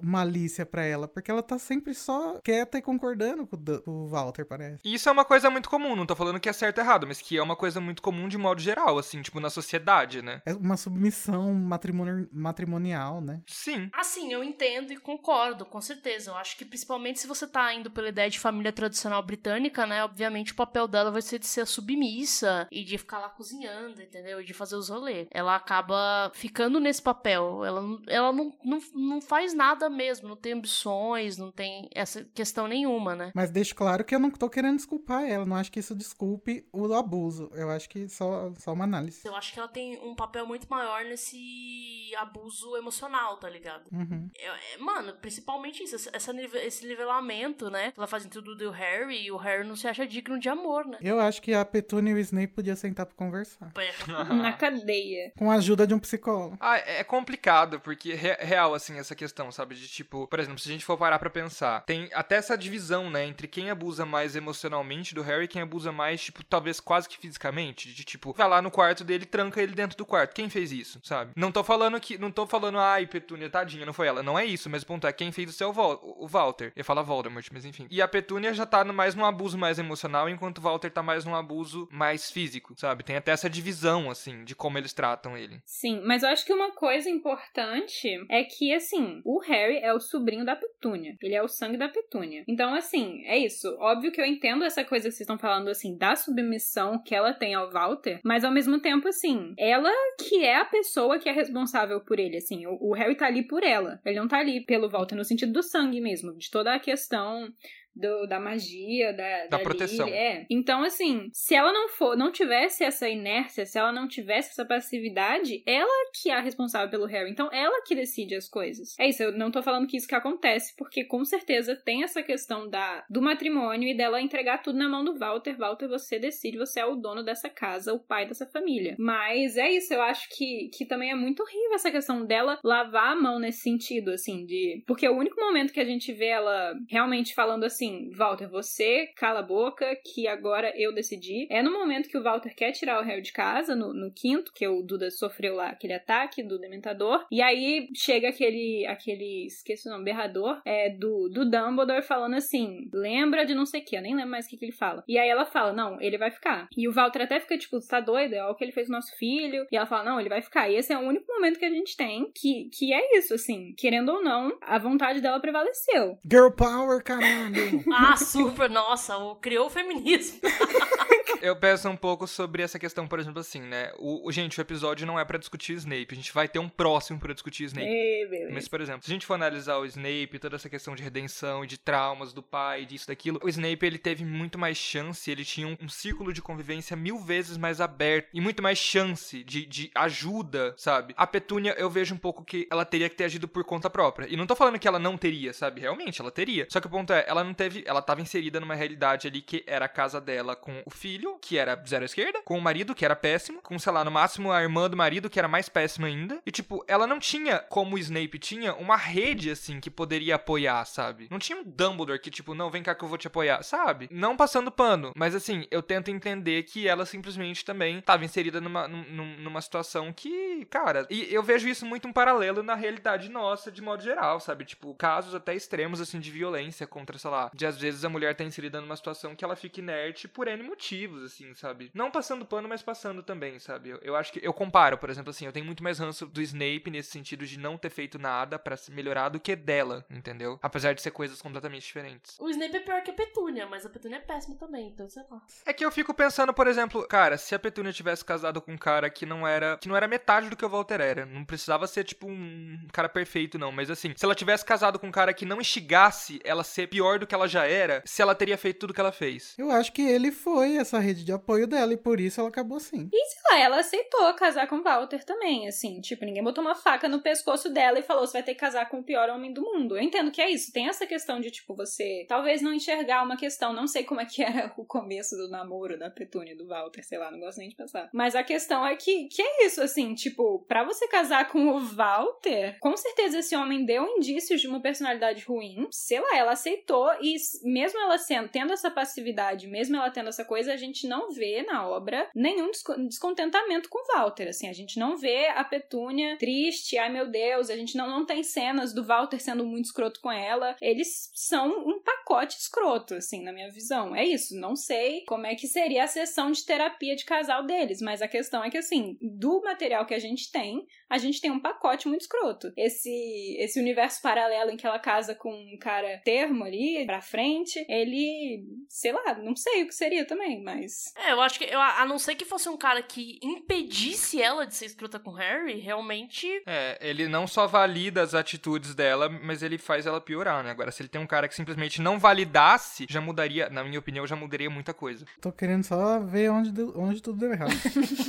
malícia pra ela, porque ela tá sempre só quieta e concordando com o, Walter, parece. E isso é uma coisa muito comum, não tô falando que é certo ou errado, mas que é uma coisa muito comum de modo geral, assim, tipo, na sociedade, né? É uma submissão matrimoni- matrimonial, né? Sim. Assim, eu entendo e concordo, com certeza. Eu acho que principalmente se você tá indo pela ideia de família tradicional britânica, né? Obviamente o papel dela vai ser de ser submissa e de ficar lá cozinhando, entendeu? E de fazer os rolês. Ela acaba ficando nesse papel. Ela, não- ela não, não, não faz nada mesmo, não tem ambições, não tem essa questão nenhuma, né? Mas deixo claro que eu não tô querendo desculpar ela, não acho que isso desculpe o abuso. Eu acho que só, só uma análise. Eu acho que ela tem um papel muito maior nesse abuso emocional, tá ligado? Uhum. É- é- mano, principalmente isso, essa- esse nivelamento, né? Ela faz tudo do Harry e o Harry não se acha digno de amor, né? Eu acho que a Petúnia e o Snape podiam sentar pra conversar. Na cadeia. Com a ajuda de um psicólogo. Ah, é complicado, porque re- real, assim, essa questão, sabe? De tipo, por exemplo, se a gente for parar pra pensar, tem até essa divisão, né, entre quem abusa mais emocionalmente do Harry e quem abusa mais, tipo, talvez quase que fisicamente. De tipo, vai lá no quarto dele tranca ele dentro do quarto. Quem fez isso, sabe? Não tô falando que. Não tô falando, ai, Petúnia, tadinha, não foi ela. Não é isso, mas o ponto é quem fez é o, Vol o Walter. Eu falo Voldemort, mas enfim. E a Petúnia já tá mais num abuso mais emocional, enquanto o Walter tá mais num abuso mais físico, sabe? Tem até essa divisão, assim, de como eles tratam ele. Sim, mas eu acho que uma coisa importante é que, assim, o Harry é o sobrinho da Petúnia. Ele é o sangue da Petúnia. Então, assim, é isso. Óbvio que eu entendo essa coisa que vocês estão falando, assim, da submissão que ela tem ao Walter, mas ao mesmo tempo, assim, ela que é a pessoa que é responsável por ele, assim. O, o Harry tá ali por ela. Ele não tá ali pelo Walter no sentido do sangue mesmo, de toda a questão do- da magia, da, Da proteção. Lily, é. Então, assim, se ela não for, não tivesse essa inércia, se ela não tivesse essa passividade, ela que é a responsável pelo Harry. Então, ela que decide as coisas. É isso, eu não tô falando que isso que acontece, porque com certeza tem essa questão da, do matrimônio e dela entregar tudo na mão do Walter. Walter, você decide, você é o dono dessa casa, o pai dessa família. Mas é isso, eu acho que, que também é muito horrível essa questão dela lavar a mão nesse sentido, assim, de. Porque o único momento que a gente vê ela realmente falando assim, Walter, você cala a boca, que agora eu decidi, é no momento que o Walter quer tirar o Harry de casa, no, no quinto, que o Duda sofreu lá aquele ataque do Dementador, e aí chega aquele, aquele, esqueci o nome, berrador, é, do, do Dumbledore falando assim, lembra de não sei o que, eu nem lembro mais o que, que ele fala. E aí ela fala, não, ele vai ficar. E o Walter até fica tipo, tá doida? É o que ele fez com nosso filho. E ela fala, não, ele vai ficar. E esse é o único momento que a gente tem que, que é isso, assim, querendo ou não, a vontade dela prevaleceu. Girl power, caralho! Ah, super, nossa, criou o feminismo. Eu penso um pouco sobre essa questão, por exemplo, assim, né? O, o- gente, o episódio não é pra discutir Snape. A gente vai ter um próximo pra discutir Snape. Ei. Mas, por exemplo, se a gente for analisar o Snape, toda essa questão de redenção e de traumas do pai, disso, daquilo, o Snape, ele teve muito mais chance, ele tinha um, um círculo de convivência mil vezes mais aberto e muito mais chance de, de ajuda, sabe? A Petúnia, eu vejo um pouco que ela teria que ter agido por conta própria. E não tô falando que ela não teria, sabe? Realmente, ela teria. Só que o ponto é, ela não teve, ela tava inserida numa realidade ali que era a casa dela com o filho, que era zero à esquerda, com o marido, que era péssimo, com, sei lá, no máximo a irmã do marido, que era mais péssima ainda. E, tipo, ela não tinha, como o Snape tinha, uma rede, assim, que poderia apoiar, sabe? Não tinha um Dumbledore que, tipo, não, vem cá que eu vou te apoiar, sabe? Não passando pano. Mas, assim, eu tento entender que ela simplesmente também tava inserida numa, num- numa situação que, cara, e eu vejo isso muito um paralelo na realidade nossa, de modo geral, sabe? Tipo, casos até extremos, assim, de violência contra, sei lá, de às vezes a mulher tá inserida numa situação que ela fica inerte por N motivos, assim, sabe? Não passando pano, mas passando também, sabe? Eu, eu acho que eu comparo, por exemplo, assim, eu tenho muito mais ranço do Snape nesse sentido de não ter feito nada para se melhorar do que dela, entendeu? Apesar de ser coisas completamente diferentes. O Snape é pior que a Petúnia, mas a Petúnia é péssima também, então sei lá. É que eu fico pensando, por exemplo, cara, se a Petúnia tivesse casado com um cara que não era, que não era metade do que o Walter era, não precisava ser tipo um cara perfeito não, mas assim, se ela tivesse casado com um cara que não instigasse ela ser pior do que ela já era, se ela teria feito tudo que ela fez. Eu acho que ele foi essa rede de apoio dela e por isso ela acabou assim. E sei lá, ela aceitou casar com Walter também, assim, tipo, ninguém botou uma faca no pescoço dela e falou: você vai ter que casar com o pior homem do mundo. Eu entendo que é isso. Tem essa questão de, tipo, você talvez não enxergar uma questão. Não sei como é que era o começo do namoro da Petúnia e do Walter, sei lá, não gosto nem de pensar. Mas a questão é que, que é isso, assim, tipo, pra você casar com o Walter, com certeza esse homem deu indícios de uma personalidade ruim. Sei lá, ela aceitou e mesmo ela sendo, tendo essa passividade, mesmo ela tendo essa coisa, gente não vê na obra nenhum descontentamento com o Walter, assim, a gente não vê a Petúnia triste, ai meu Deus, a gente não, não tem cenas do Walter sendo muito escroto com ela. Eles são um pacote escroto, assim, na minha visão. É isso. Não sei como é que seria a sessão de terapia de casal deles, mas a questão é que, assim, do material que a gente tem, a gente tem um pacote muito escroto. Esse, esse universo paralelo em que ela casa com um cara termo ali, pra frente, ele, sei lá, não sei o que seria também, mas. É, eu acho que, eu, a não ser que fosse um cara que impedisse ela de ser escrota com Harry, realmente. É, ele não só valida as atitudes dela, mas ele faz ela piorar, né? Agora, se ele tem um cara que simplesmente não validasse, já mudaria, na minha opinião, já mudaria muita coisa. Tô querendo só ver onde, deu, onde tudo deu errado.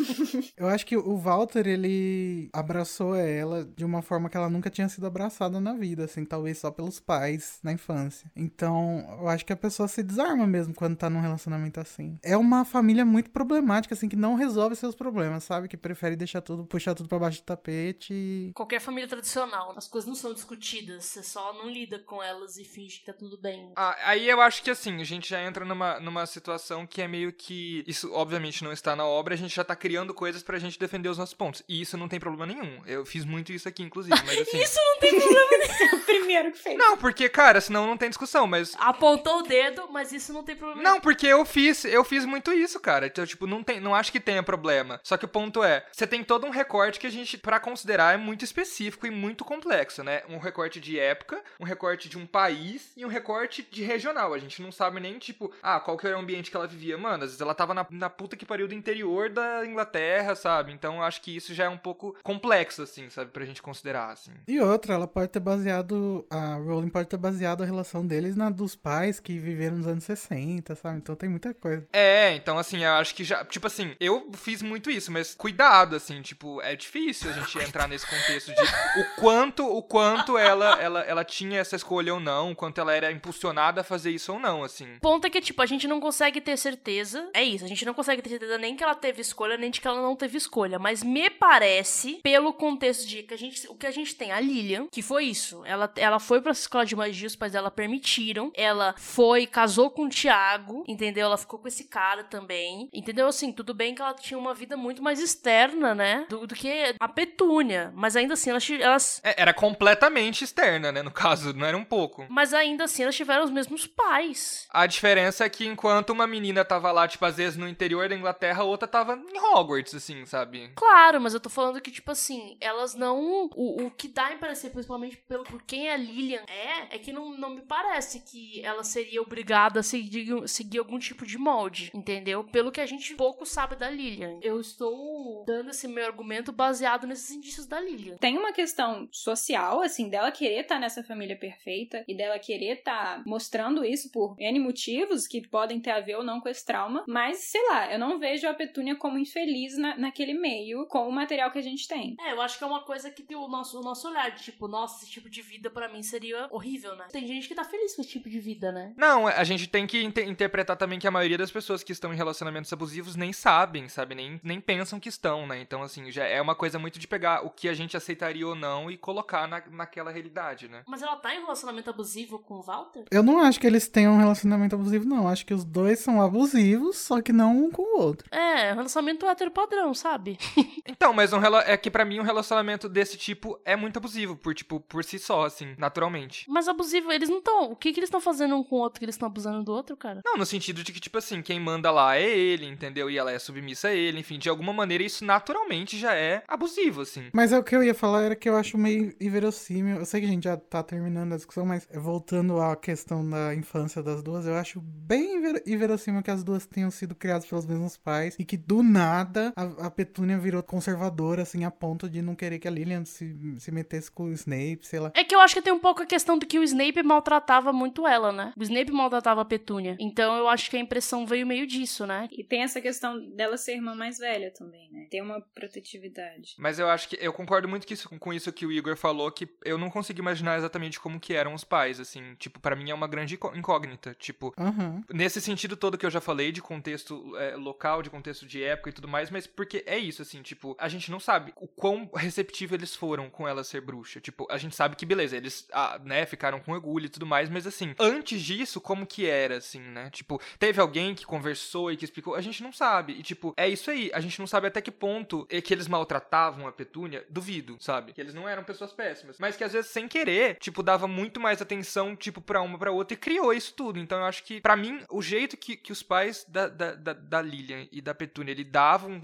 eu acho que o Walter, ele abraçou ela de uma forma que ela nunca tinha sido abraçada na vida, assim, talvez só pelos pais na infância. Então, eu acho que a pessoa se desarma mesmo quando tá num relacionamento assim. É uma família muito problemática, assim, que não resolve seus problemas, sabe? Que prefere deixar tudo, puxar tudo pra baixo do tapete e... Qualquer família tradicional, as coisas não são discutidas, você só não lida com elas e finge que tá tudo bem. Ah, aí eu acho que assim, a gente já entra numa, numa situação que é meio que. Isso obviamente não está na obra, a gente já tá criando coisas pra gente defender os nossos pontos. E isso não tem problema nenhum. Eu fiz muito isso aqui, inclusive, mas assim. isso não tem problema nenhum. o primeiro que fez. Não, porque, cara, senão não tem discussão, mas. Apontou o dedo, mas isso não tem problema Não, porque eu fiz, eu fiz muito isso, cara. Então, tipo, não tem, não acho que tenha problema. Só que o ponto é, você tem todo um recorte que a gente, para considerar, é muito específico e muito complexo, né? Um recorte de época, um recorte de um país e um recorte de regional. A gente não sabe nem, tipo, ah, qual que era o ambiente que ela vivia. Mano, às vezes ela tava na, na puta que pariu do interior da Inglaterra, sabe? Então acho que isso já é um pouco complexo, assim, sabe? Pra gente considerar, assim. E outra, ela pode ter baseado. A Rowling pode ter baseado a relação deles na dos pais que viveram nos anos 60, sabe? Então tem muita coisa. É, então assim, eu acho que já. Tipo assim, eu fiz muito isso, mas cuidado, assim, tipo, é difícil a gente entrar nesse contexto de o quanto, o quanto ela, ela, ela tinha essa escolha ou não, o quanto ela era impulsionada a fazer isso ou não, assim. O ponto é que, tipo, a gente não consegue ter certeza. É isso, a gente não consegue ter certeza nem que ela teve escolha, nem de que ela não teve escolha. Mas me parece, pelo contexto de que a gente. O que a gente tem, a Lilian, que foi isso. Ela, ela foi pra escola de magia, os pais dela permitiram. Ela foi, casou com o Tiago, entendeu? Ela ficou com esse cara também. Entendeu? Assim, tudo bem que ela tinha uma vida muito mais externa, né? Do, do que a Petúnia. Mas ainda assim, elas. elas... É, era completamente externa, né? No caso, não era um pouco. Mas ainda assim, elas tiveram os mesmos pais. A diferença é que enquanto uma menina tava lá, tipo, às vezes no interior da Inglaterra, a outra tava em Hogwarts, assim, sabe? Claro, mas eu tô falando que, tipo assim, elas não. O, o que dá a parecer, principalmente pelo, por quem a Lilian é, é que não, não me parece que ela seria obrigada a seguir, seguir algum tipo de molde, entendeu? Pelo que a gente pouco sabe da Lilian. Eu estou dando esse meu argumento baseado nesses indícios da Lilian. Tem uma questão social, assim, dela querer estar tá nessa família perfeita e dela querer estar tá mostrando isso por N motivos que podem ter a ver ou não com esse trauma, mas sei lá, eu não vejo a Petúnia como infeliz na, naquele meio com o material que a gente tem. É, eu acho que é uma coisa que o nosso, o nosso olhar, de, tipo, nossa, esse tipo de vida para mim seria horrível, né? Tem gente que tá feliz com esse tipo de vida, né? Não, a gente tem que inter interpretar também que a maioria das pessoas que estão em relacionamentos abusivos nem sabem, sabe? Nem, nem pensam que estão, né? Então, assim, já é uma coisa muito de pegar o que a gente aceitaria ou não e colocar na, naquela realidade, né? Mas ela tá em relacionamento abusivo com o Walter? Eu não acho que eles tenham um relacionamento abusivo, não. Acho que os dois são abusivos, só que não um com o outro. É, relacionamento hétero padrão, sabe? Então, mas um rela- é que pra mim um relacionamento desse tipo é muito abusivo, por tipo, por si só, assim, naturalmente. Mas abusivo, eles não estão. O que, que eles estão fazendo um com o outro que eles estão abusando do outro, cara? Não, no sentido de que, tipo assim, quem manda lá é ele, entendeu? E ela é submissa a ele, enfim, de alguma maneira isso naturalmente já é abusivo, assim. Mas é o que eu ia falar era que eu acho meio inverossímil. Eu sei que a gente já tá terminando a discussão, mas voltando à questão da infância das duas, eu acho bem inver- inverossímil que as duas tenham sido criadas pelos mesmos pais e que do nada a, a Petúnia virou conservadora, assim, a ponto de não querer que a Lilian se, se metesse com o Snape, sei lá. É que eu acho que tem um pouco a questão do que o Snape maltratava muito ela, né? O Snape maltratava a Petúnia. Então eu acho que a impressão veio meio disso, né? E tem essa questão dela ser irmã mais velha também, né? Tem uma protetividade. Mas eu acho que eu concordo muito que isso- com isso que o Igor falou, que eu não consigo imaginar exatamente como que eram os pais, assim. Tipo, pra mim é uma grande incó- incógnita. Tipo, Aham. nesse sentido todo que eu já falei, de contexto é, local, de contexto de época e tudo mais, mas porque é isso, assim, tipo, a gente não sabe o quão receptivo eles foram com ela ser bruxa. Tipo, a gente sabe que, beleza, eles, ah, né, ficaram com orgulho e tudo mais, mas assim, antes disso, como que era, assim, né? Tipo, teve alguém que conversou e que explicou, a gente não sabe. E, tipo, é isso aí, a gente não sabe até que ponto é que eles maltratavam a Petúnia, duvido, sabe? Que eles não eram pessoas péssimas, mas que às vezes, sem querer, tipo, dava muito mais atenção, tipo, pra uma pra outra e criou isso tudo. Então eu acho que, pra mim, o jeito que, que os pais da, da, da, da Lilian e da Petúnia lidavam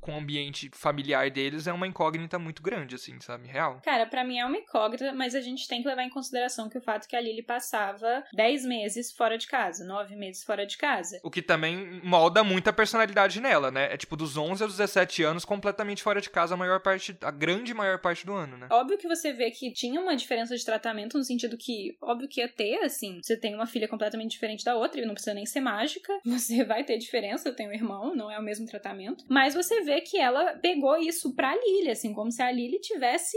com o ambiente familiar deles é uma incógnita muito grande, assim, sabe? Real. Cara, pra mim é uma incógnita, mas a gente tem que levar em consideração que o fato que a Lily passava 10 meses fora de casa, 9 meses fora de casa. O que também molda muito a personalidade nela, né? É tipo dos 11 aos 17 anos completamente fora de casa a maior parte, a grande maior parte do ano, né? Óbvio que você vê que tinha uma diferença de tratamento no sentido que, óbvio que ia ter, assim, você tem uma filha completamente diferente da outra e não precisa nem ser mágica, você vai ter diferença, eu tenho um irmão, não é o mesmo tratamento, mas você vê que ela pegou isso pra Lily, assim, como se a Lily tivesse,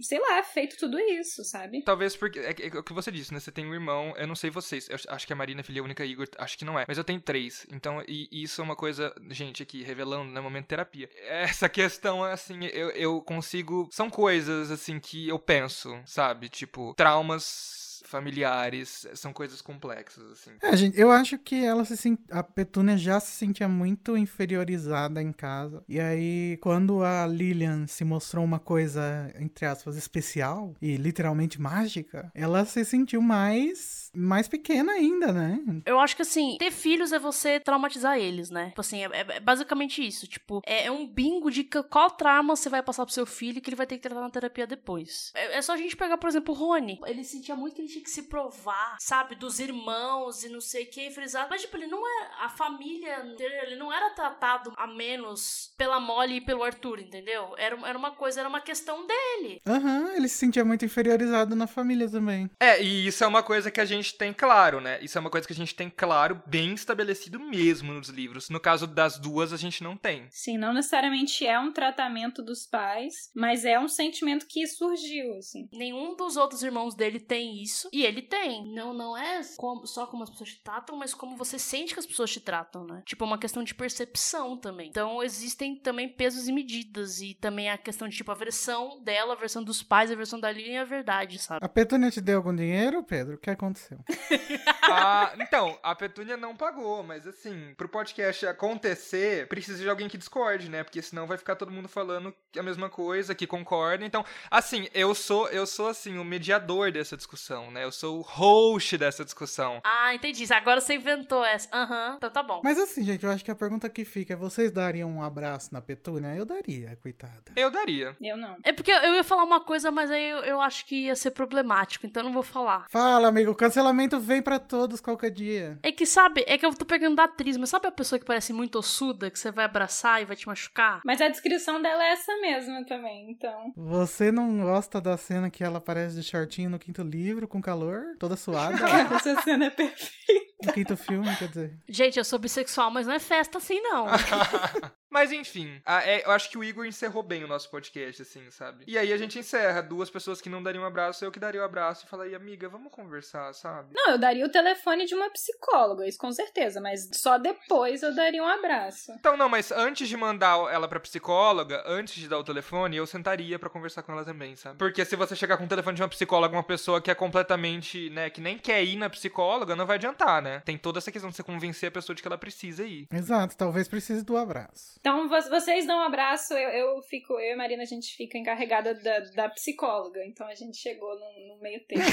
sei lá, feito tudo isso, sabe? Talvez porque. É, é o que você disse, né? Você tem um irmão, eu não sei vocês. Eu acho que a Marina é filha única, Igor, acho que não é. Mas eu tenho três. Então, e, e isso é uma coisa, gente, aqui, revelando, né? Momento terapia. Essa questão, assim, eu, eu consigo. São coisas, assim, que eu penso, sabe? Tipo, traumas familiares, são coisas complexas, assim. É, gente, eu acho que ela se sent... a Petúnia já se sentia muito inferiorizada em casa. E aí, quando a Lilian se mostrou uma coisa, entre aspas, especial e literalmente mágica, ela se sentiu mais mais pequena ainda, né? Eu acho que assim, ter filhos é você traumatizar eles, né? Tipo assim, é, é basicamente isso. Tipo, é, é um bingo de que- qual trauma você vai passar pro seu filho que ele vai ter que tratar na terapia depois. É, é só a gente pegar, por exemplo, o Rony. Ele sentia muito que ele tinha que se provar, sabe? Dos irmãos e não sei o que, frisado. Mas, tipo, ele não é. A família inteira, ele não era tratado a menos pela Molly e pelo Arthur, entendeu? Era, era uma coisa, era uma questão dele. Aham, ele se sentia muito inferiorizado na família também. É, e isso é uma coisa que a gente tem claro, né? Isso é uma coisa que a gente tem claro, bem estabelecido mesmo nos livros. No caso das duas, a gente não tem. Sim, não necessariamente é um tratamento dos pais, mas é um sentimento que surgiu, assim. Nenhum dos outros irmãos dele tem isso. E ele tem. Não, não é como- só como as pessoas te tratam, mas como você sente que as pessoas te tratam, né? Tipo, é uma questão de percepção também. Então, existem também pesos e medidas. E também a questão de, tipo, a versão dela, a versão dos pais, a versão da Lilian é a verdade, sabe? A Petúnia te deu algum dinheiro, Pedro? O que aconteceu? Ah, então, a Petúnia não pagou, mas assim, pro podcast acontecer, precisa de alguém que discorde, né? Porque senão vai ficar todo mundo falando a mesma coisa, que concorda. Então, assim, eu sou, eu sou assim, o mediador dessa discussão, né? Eu sou o host dessa discussão. Ah, entendi. Agora você inventou essa. Aham, então tá bom. Mas assim, gente, eu acho que a pergunta que fica é: vocês dariam um abraço na Petúnia? Eu daria, coitada. Eu daria. Eu não. É porque eu ia falar uma coisa, mas aí eu, eu acho que ia ser problemático, então eu não vou falar. Fala, amigo, o cancelamento vem pra todos qualquer dia. É que, sabe, é que eu tô pegando da atriz, mas sabe a pessoa que parece muito ossuda, que você vai abraçar e vai te machucar? Mas a descrição dela é essa mesma também, então. Você não gosta da cena que ela aparece de shortinho no quinto livro, com calor, toda suada? Essa cena é perfeita. no quinto filme, quer dizer. Gente, eu sou bissexual, mas não é festa assim, não. Mas enfim, a- é, eu acho que o Igor encerrou bem o nosso podcast, assim, sabe? E aí a gente encerra. Duas pessoas que não dariam um abraço, eu que daria o abraço e falaria, amiga, vamos conversar, sabe? Não, eu daria o telefone de uma psicóloga, isso com certeza, mas só depois eu daria um abraço. Então, não, mas antes de mandar ela pra psicóloga, antes de dar o telefone, eu sentaria pra conversar com ela também, sabe? Porque se você chegar com o telefone de uma psicóloga, uma pessoa que é completamente, né, que nem quer ir na psicóloga, não vai adiantar, né? Tem toda essa questão de você convencer a pessoa de que ela precisa ir. Exato, talvez precise do abraço. Então, vo- vocês dão um abraço, eu, eu fico, eu e a Marina, a gente fica encarregada da, da psicóloga. Então a gente chegou no, no meio termo.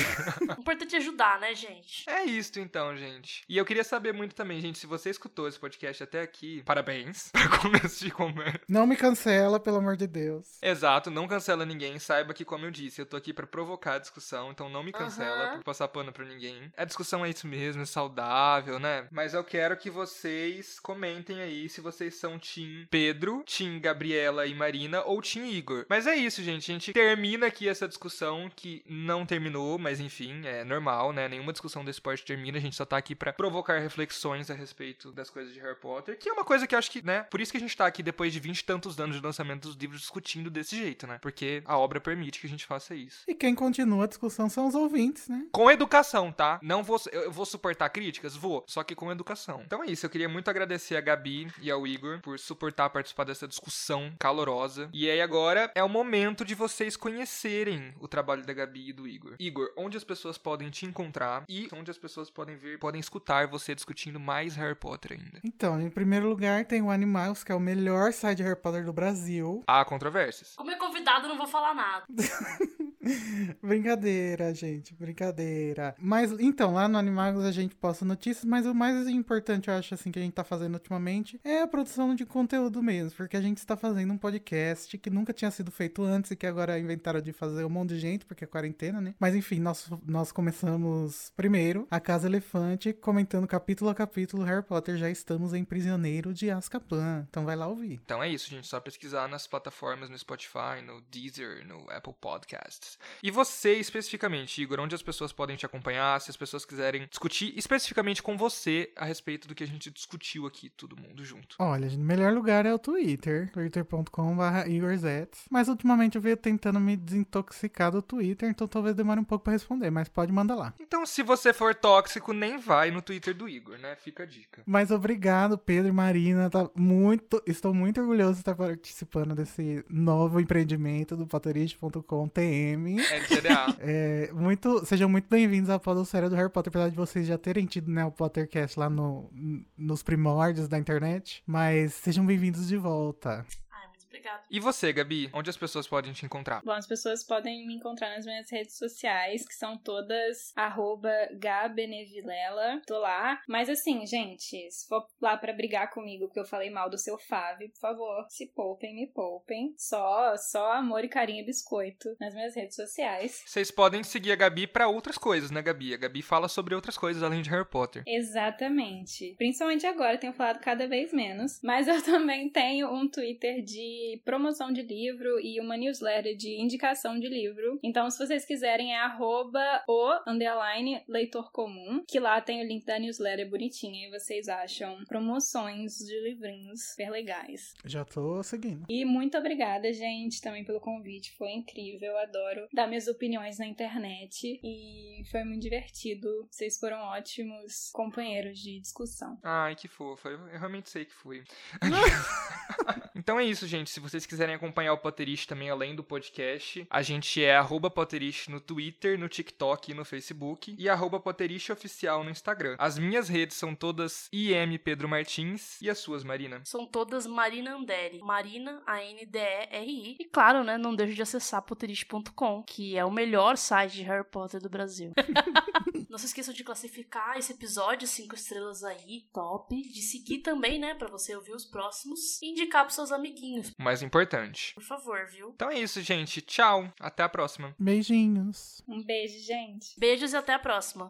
O importante é ajudar, né, gente? É isso então, gente. E eu queria saber muito também, gente, se você escutou esse podcast até aqui, parabéns pra começo de conversa. Não me cancela, pelo amor de Deus. Exato, não cancela ninguém. Saiba que, como eu disse, eu tô aqui pra provocar a discussão, então não me cancela Aham. por passar pano pra ninguém. A discussão é isso mesmo, é saudável, né? Mas eu quero que vocês comentem aí se vocês são Team Pedro, Team Gabriela e Marina ou Team Igor. Mas é isso, gente. A gente termina aqui essa discussão que não terminou, mas enfim, é normal, né? Nenhuma discussão desse porte termina. A gente só tá aqui pra provocar reflexões a respeito das coisas de Harry Potter, que é uma coisa que eu acho que, né? Por isso que a gente tá aqui depois de 20 e tantos anos de lançamento dos livros discutindo desse jeito, né? Porque a obra permite que a gente faça isso. E quem continua a discussão são os ouvintes, né? Com educação, tá? Não vou, eu vou suportar críticas? Vou, só que com educação. Então é isso, eu queria muito agradecer a Gabi e ao Igor por suportar participar dessa discussão calorosa. E aí agora é o momento de vocês conhecerem o trabalho da Gabi e do Igor. Igor, onde as pessoas podem te encontrar e onde as pessoas podem ver, podem escutar você discutindo mais Harry Potter ainda. Então, em primeiro lugar tem o Animals, que é o melhor site de Harry Potter do Brasil. Há controvérsias. Como é convidado, eu não vou falar nada. brincadeira, gente, brincadeira. Mas então, lá no Animagos a gente posta notícias, mas o mais importante, eu acho, assim, que a gente tá fazendo ultimamente é a produção de conteúdo mesmo, porque a gente está fazendo um podcast que nunca tinha sido feito antes e que agora inventaram de fazer um monte de gente, porque é quarentena, né? Mas enfim, nós, nós começamos primeiro a Casa Elefante, comentando capítulo a capítulo Harry Potter, já estamos em Prisioneiro de Azkaban. Então vai lá ouvir. Então é isso, gente. Só pesquisar nas plataformas, no Spotify, no Deezer, no Apple Podcasts. E você, especificamente, Igor, onde as pessoas podem te acompanhar, se as pessoas quiserem discutir especificamente com você a respeito do que a gente discutiu aqui, todo mundo junto. Olha, o melhor lugar é o Twitter, twitter.com.br IgorZetz. Mas ultimamente eu venho tentando me desintoxicar do Twitter, então talvez demore um pouco pra responder, mas pode mandar lá. Então, se você for tóxico, nem vai no Twitter do Igor, né? Fica a dica. Mas obrigado, Pedro e Marina. Tá muito, estou muito orgulhoso de estar participando desse novo empreendimento do Potterist.com TM. LTDA. É, muito, sejam muito bem-vindos à podosfera do Harry Potter, apesar de vocês já terem tido né, o Pottercast lá no, nos primórdios da internet. Mas sejam bem-vindos de volta. Obrigada. E você, Gabi? Onde as pessoas podem te encontrar? Bom, as pessoas podem me encontrar nas minhas redes sociais, que são todas arroba Gabenevilela. Tô lá. Mas assim, gente, se for lá pra brigar comigo porque eu falei mal do seu Fave, por favor, se poupem, me poupem. Só, só amor e carinho e biscoito nas minhas redes sociais. Vocês podem seguir a Gabi pra outras coisas, né, Gabi? A Gabi fala sobre outras coisas além de Harry Potter. Exatamente. Principalmente agora, tenho falado cada vez menos. Mas eu também tenho um Twitter de promoção de livro e uma newsletter de indicação de livro. Então, se vocês quiserem, é arroba o underline leitor comum, que lá tem o link da newsletter bonitinha e vocês acham promoções de livrinhos super legais. Já tô seguindo. E muito obrigada, gente, também pelo convite. Foi incrível, adoro dar minhas opiniões na internet e foi muito divertido. Vocês foram ótimos companheiros de discussão. Ai, que fofa. Eu eu realmente sei que fui. então é isso, gente. Se vocês quiserem acompanhar o Potterish também além do podcast, a gente é arroba Potterish no Twitter, no TikTok e no Facebook e arroba Potterish oficial no Instagram. As minhas redes são todas IM Pedro Martins e as suas, Marina. São todas Marina Anderi. Marina, A-N-D-E-R-I. E claro, né, não deixe de acessar potterist.com, que é o melhor site de Harry Potter do Brasil. não se esqueçam de classificar esse episódio 5 estrelas aí, top. De seguir também, né, pra você ouvir os próximos. E indicar pros seus amiguinhos, O mais importante. por favor, viu? Então é isso, gente. Tchau. Até a próxima. Beijinhos. Um beijo, gente. Beijos e até a próxima.